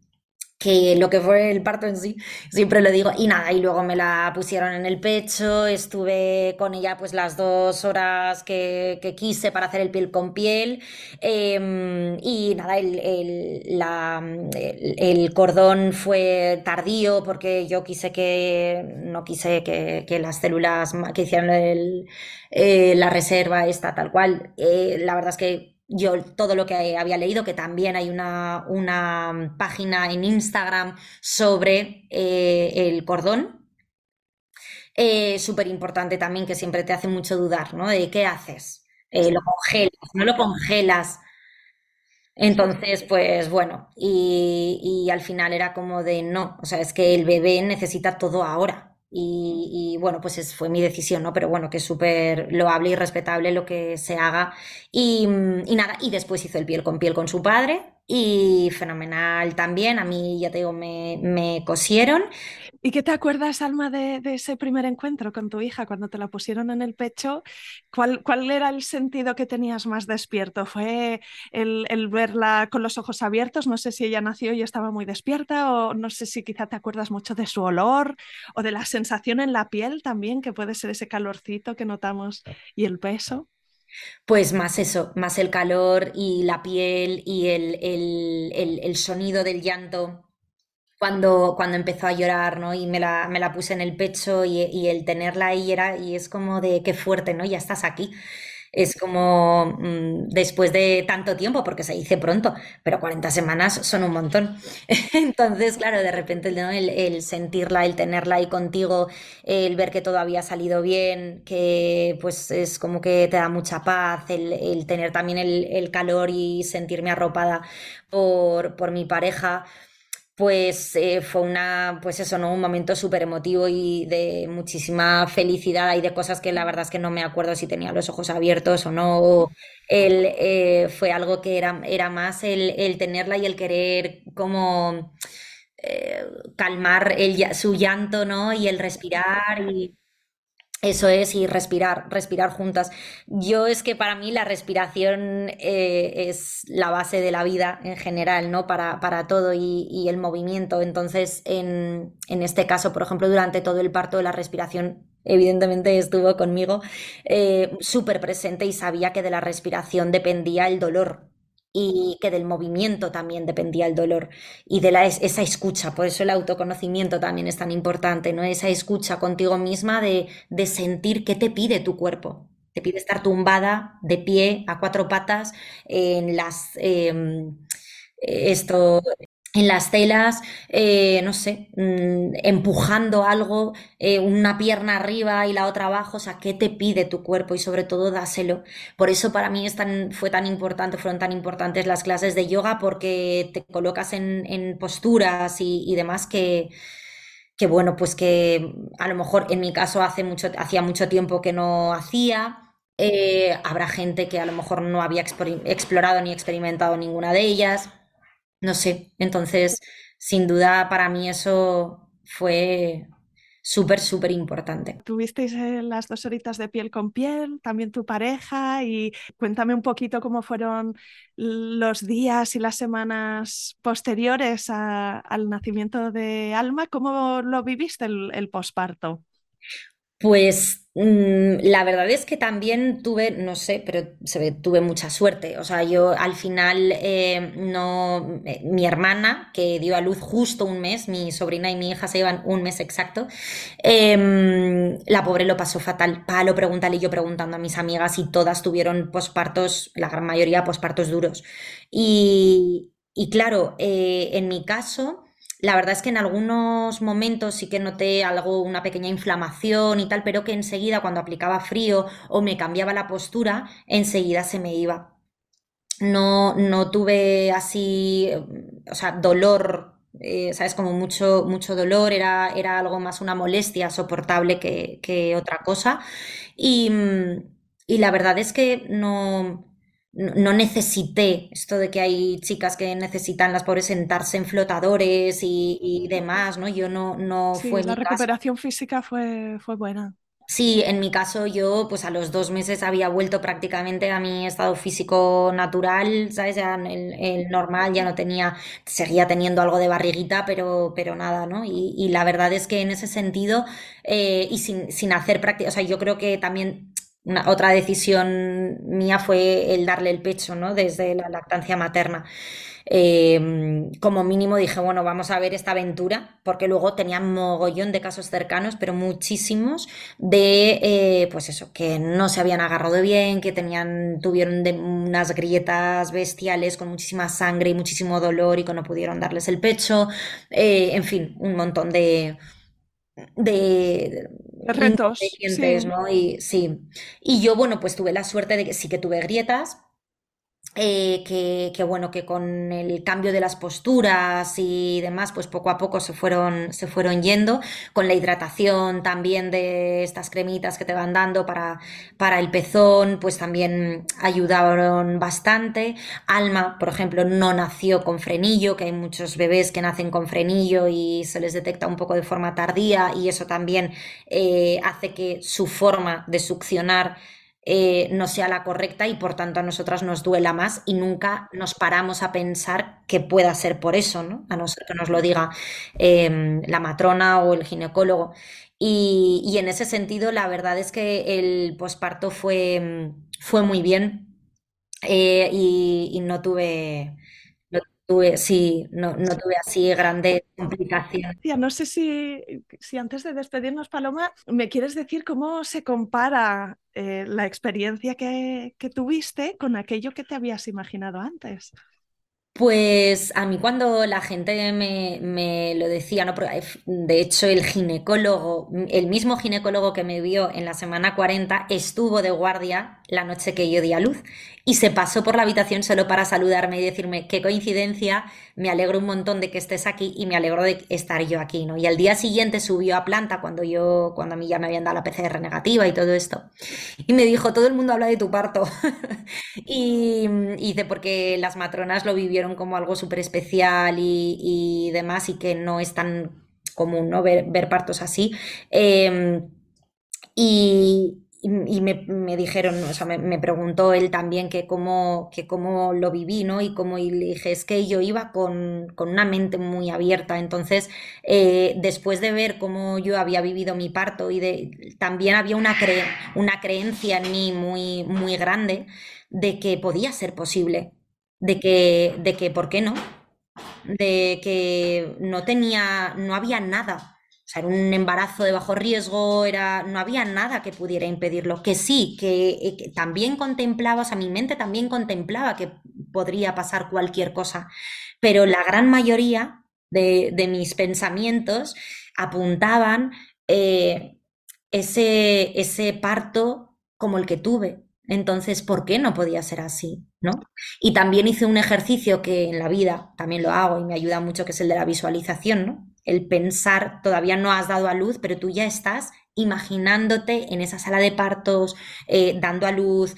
S1: que lo que fue el parto en sí, siempre lo digo, y nada, y luego me la pusieron en el pecho, estuve con ella pues las dos horas que, quise para hacer el piel con piel, em, y nada, el, el, cordón fue tardío porque yo quise que, no quise que, las células que hicieran eh, la reserva esta tal cual, eh, la verdad es que yo todo lo que había leído, que también hay una, una página en Instagram sobre eh, el cordón. Eh, Súper importante también, que siempre te hace mucho dudar, ¿no? De qué haces. Eh, lo congelas, no lo congelas. Entonces, pues bueno, y, y al final era como de no, o sea, es que el bebé necesita todo ahora. Y, bueno, pues fue mi decisión, ¿no? Pero bueno, que es súper loable y respetable lo que se haga. Y, nada, y después hizo el piel con piel con su padre y fenomenal también. A mí, ya te digo, me, me cosieron.
S2: ¿Y qué te acuerdas, Alma, de, ese primer encuentro con tu hija cuando te la pusieron en el pecho? ¿Cuál, cuál era el sentido que tenías más despierto? ¿Fue el, el, verla con los ojos abiertos? No sé si ella nació y estaba muy despierta o no sé si quizá te acuerdas mucho de su olor o de la sensación en la piel también, que puede ser ese calorcito que notamos y el peso.
S1: Pues más eso, más el calor y la piel y el, el, el sonido del llanto cuando, cuando empezó a llorar, ¿no? Y me la, me la puse en el pecho y, el tenerla ahí era, y es como de qué fuerte, ¿no? Ya estás aquí. Es como mmm, después de tanto tiempo, porque se dice pronto, pero 40 semanas son un montón. Entonces, claro, de repente el, sentirla, el tenerla ahí contigo, el ver que todo había salido bien, que pues es como que te da mucha paz, el, el tener también el, el, calor y sentirme arropada por, por mi pareja pues eh, fue una, pues eso, ¿no? Un momento súper emotivo y de muchísima felicidad y de cosas que la verdad es que no me acuerdo si tenía los ojos abiertos o no. el, eh, fue algo que era, era más el, el, tenerla y el querer como eh, calmar el, su llanto, ¿no? Y el respirar eso es, y respirar, respirar juntas. Yo es que para mí la respiración eh, es la base de la vida en general, ¿no? Para, para todo y, el movimiento. Entonces, en, en, este caso, por ejemplo, durante todo el parto, la respiración evidentemente estuvo conmigo eh, súper presente y sabía que de la respiración dependía el dolor y que del movimiento también dependía el dolor y de la, esa escucha, por eso el autoconocimiento también es tan importante, ¿no? Esa escucha contigo misma de, de sentir qué te pide tu cuerpo. Te pide estar tumbada, de pie, a cuatro patas, en las... Eh, esto, en las telas, eh, no sé, mmm, empujando algo, eh, una pierna arriba y la otra abajo, o sea, ¿qué te pide tu cuerpo? Y sobre todo, dáselo. Por eso para mí fue tan importante, fueron tan importantes las clases de yoga, porque te colocas en, posturas y, y, demás que, que, bueno, pues que a lo mejor en mi caso hace mucho, hacía mucho tiempo que no hacía. Eh, habrá gente que a lo mejor no había explorado ni experimentado ninguna de ellas no sé, entonces, sin duda para mí eso fue súper, súper importante.
S2: Tuvisteis eh, las dos horitas de piel con piel, también tu pareja, y cuéntame un poquito cómo fueron los días y las semanas posteriores al nacimiento de Alma, cómo lo viviste el, el posparto.
S1: Pues mmm, la verdad es que también tuve, no sé, pero se ve, tuve mucha suerte. O sea, yo al final eh, no, eh, mi hermana, que dio a luz justo un mes, mi sobrina y mi hija se llevan un mes exacto, eh, la pobre lo pasó fatal. Palo, pregúntale yo preguntando a mis amigas y todas tuvieron pospartos, la gran mayoría pospartos duros. Y, y claro, eh, en mi caso la verdad es que en algunos momentos sí que noté algo, una pequeña inflamación y tal, pero que enseguida cuando aplicaba frío o me cambiaba la postura, enseguida se me iba. No, no tuve así, o sea, dolor, eh, ¿sabes? Como mucho, mucho dolor, era, era algo más una molestia soportable que, que otra cosa. Y, y la verdad es que no, no necesité esto de que hay chicas que necesitan las pobres sentarse en flotadores y, y demás, ¿no? Yo no, no
S2: sí,
S1: fue
S2: la
S1: mi
S2: recuperación
S1: caso.
S2: física fue, fue buena.
S1: Sí, en mi caso yo pues a los dos meses había vuelto prácticamente a mi estado físico natural, ¿sabes? Ya el, el normal, ya no tenía, seguía teniendo algo de barriguita, pero, pero nada, ¿no? Y, y la verdad es que en ese sentido, eh, y sin, sin hacer práctica, o sea, yo creo que también una, otra decisión mía fue el darle el pecho, ¿no? Desde la lactancia materna. Eh, como mínimo dije, bueno, vamos a ver esta aventura, porque luego tenía mogollón de casos cercanos, pero muchísimos de, eh, pues eso, que no se habían agarrado bien, que tenían, tuvieron de, unas grietas bestiales con muchísima sangre y muchísimo dolor y que no pudieron darles el pecho, eh, en fin, un montón de, De
S2: retos, sí.
S1: ¿no? Y sí. Y yo, bueno, pues tuve la suerte de que sí que tuve grietas, eh, que, bueno, que con el cambio de las posturas y demás, pues poco a poco se fueron, se fueron yendo, con la hidratación también de estas cremitas que te van dando para, para el pezón, pues también ayudaron bastante. Alma, por ejemplo, no nació con frenillo, que hay muchos bebés que nacen con frenillo y se les detecta un poco de forma tardía y eso también eh, hace que su forma de succionar eh, no sea la correcta y por tanto a nosotras nos duela más y nunca nos paramos a pensar que pueda ser por eso, ¿no? A no ser que nos lo diga em, la matrona o el ginecólogo. Y, en ese sentido, la verdad es que el posparto fue, fue muy bien eh, y, no tuve tuve, sí, no, no tuve así grandes complicaciones.
S2: No sé si, si antes de despedirnos, Paloma, me quieres decir cómo se compara eh, la experiencia que, que tuviste con aquello que te habías imaginado antes.
S1: Pues a mí cuando la gente me, lo decía, ¿no? de hecho el ginecólogo, el mismo ginecólogo que me vio en la semana 40 estuvo de guardia la noche que yo di a luz y se pasó por la habitación solo para saludarme y decirme qué coincidencia, me alegro un montón de que estés aquí y me alegro de estar yo aquí, ¿no? Y al día siguiente subió a planta cuando yo, cuando a mí ya me habían dado la PCR negativa y todo esto. Y me dijo, todo el mundo habla de tu parto. y, dice, porque las matronas lo vivieron como algo súper especial y, demás y que no es tan común, ¿no? Ver, partos así. Em, y, me, dijeron, o sea, me, preguntó él también que cómo, que cómo lo viví, ¿no? Y cómo y le dije, es que yo iba con, una mente muy abierta. Entonces, eh, después de ver cómo yo había vivido mi parto y de, también había una, una creencia en mí muy, muy grande de que podía ser posible, de que, de que, ¿por qué no? De que no tenía, no había nada o sea, era un embarazo de bajo riesgo, era, no había nada que pudiera impedirlo. Que sí, que, eh, también contemplaba, o sea, mi mente también contemplaba que podría pasar cualquier cosa, pero la gran mayoría de, mis pensamientos apuntaban eh, ese, ese parto como el que tuve. Entonces, ¿por qué no podía ser así? ¿no? Y también hice un ejercicio que en la vida también lo hago y me ayuda mucho, que es el de la visualización, ¿no? el pensar, todavía no has dado a luz, pero tú ya estás imaginándote en esa sala de partos, eh, dando a luz,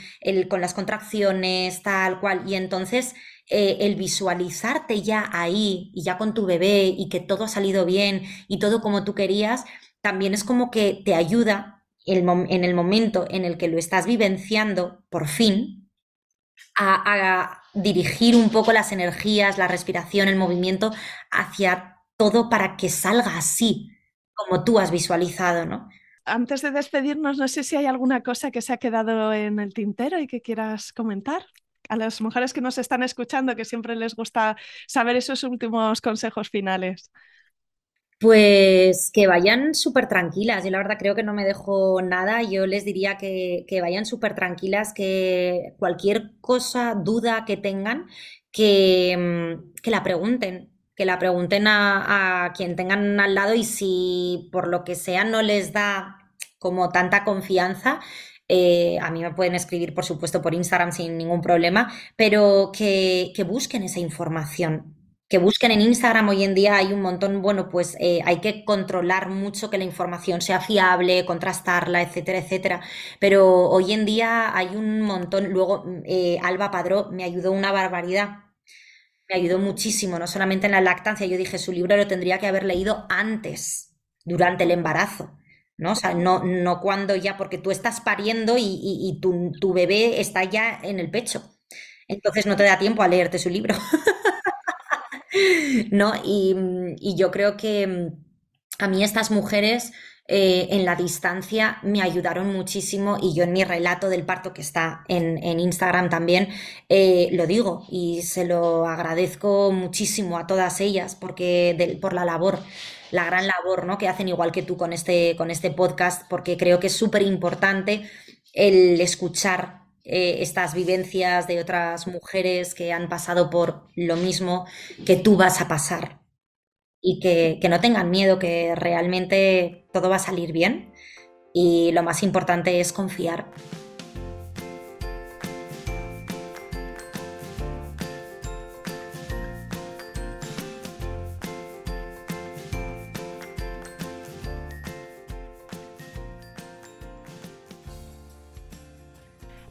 S1: con las contracciones, tal cual. Y entonces eh, el visualizarte ya ahí y ya con tu bebé y que todo ha salido bien y todo como tú querías, también es como que te ayuda en el momento en el que lo estás vivenciando, por fin, a, a dirigir un poco las energías, la respiración, el movimiento hacia todo para que salga así, como tú has visualizado, ¿no?
S2: Antes de despedirnos, no sé si hay alguna cosa que se ha quedado en el tintero y que quieras comentar. A las mujeres que nos están escuchando, que siempre les gusta saber esos últimos consejos finales.
S1: Pues que vayan súper tranquilas. Yo la verdad creo que no me dejo nada. Yo les diría que, vayan súper tranquilas, que cualquier cosa, duda que tengan, que, mm, que la pregunten que la pregunten a, quien tengan al lado y si por lo que sea no les da como tanta confianza, eh, a mí me pueden escribir, por supuesto, por Instagram sin ningún problema, pero que, busquen esa información. Que busquen en Instagram hoy en día hay un montón, bueno, pues eh, hay que controlar mucho que la información sea fiable, contrastarla, etcétera, etcétera. Pero hoy en día hay un montón. Luego, eh, Alba Padró me ayudó una barbaridad me ayudó muchísimo, no solamente en la lactancia, yo dije, su libro lo tendría que haber leído antes, durante el embarazo, ¿no? O sea, no, no cuando ya, porque tú estás pariendo y, tu, bebé está ya en el pecho. Entonces no te da tiempo a leerte su libro. ¿No? Y, y yo creo que mm, a mí estas mujeres eh, en la distancia me ayudaron muchísimo y yo en mi relato del parto que está en, Instagram también eh, lo digo y se lo agradezco muchísimo a todas ellas porque por la labor la gran labor ¿no? que hacen igual que tú con este, con este podcast porque creo que es súper importante el escuchar eh, estas vivencias de otras mujeres que han pasado por lo mismo que tú vas a pasar y que, no tengan miedo, que realmente todo va a salir bien y lo más importante es confiar.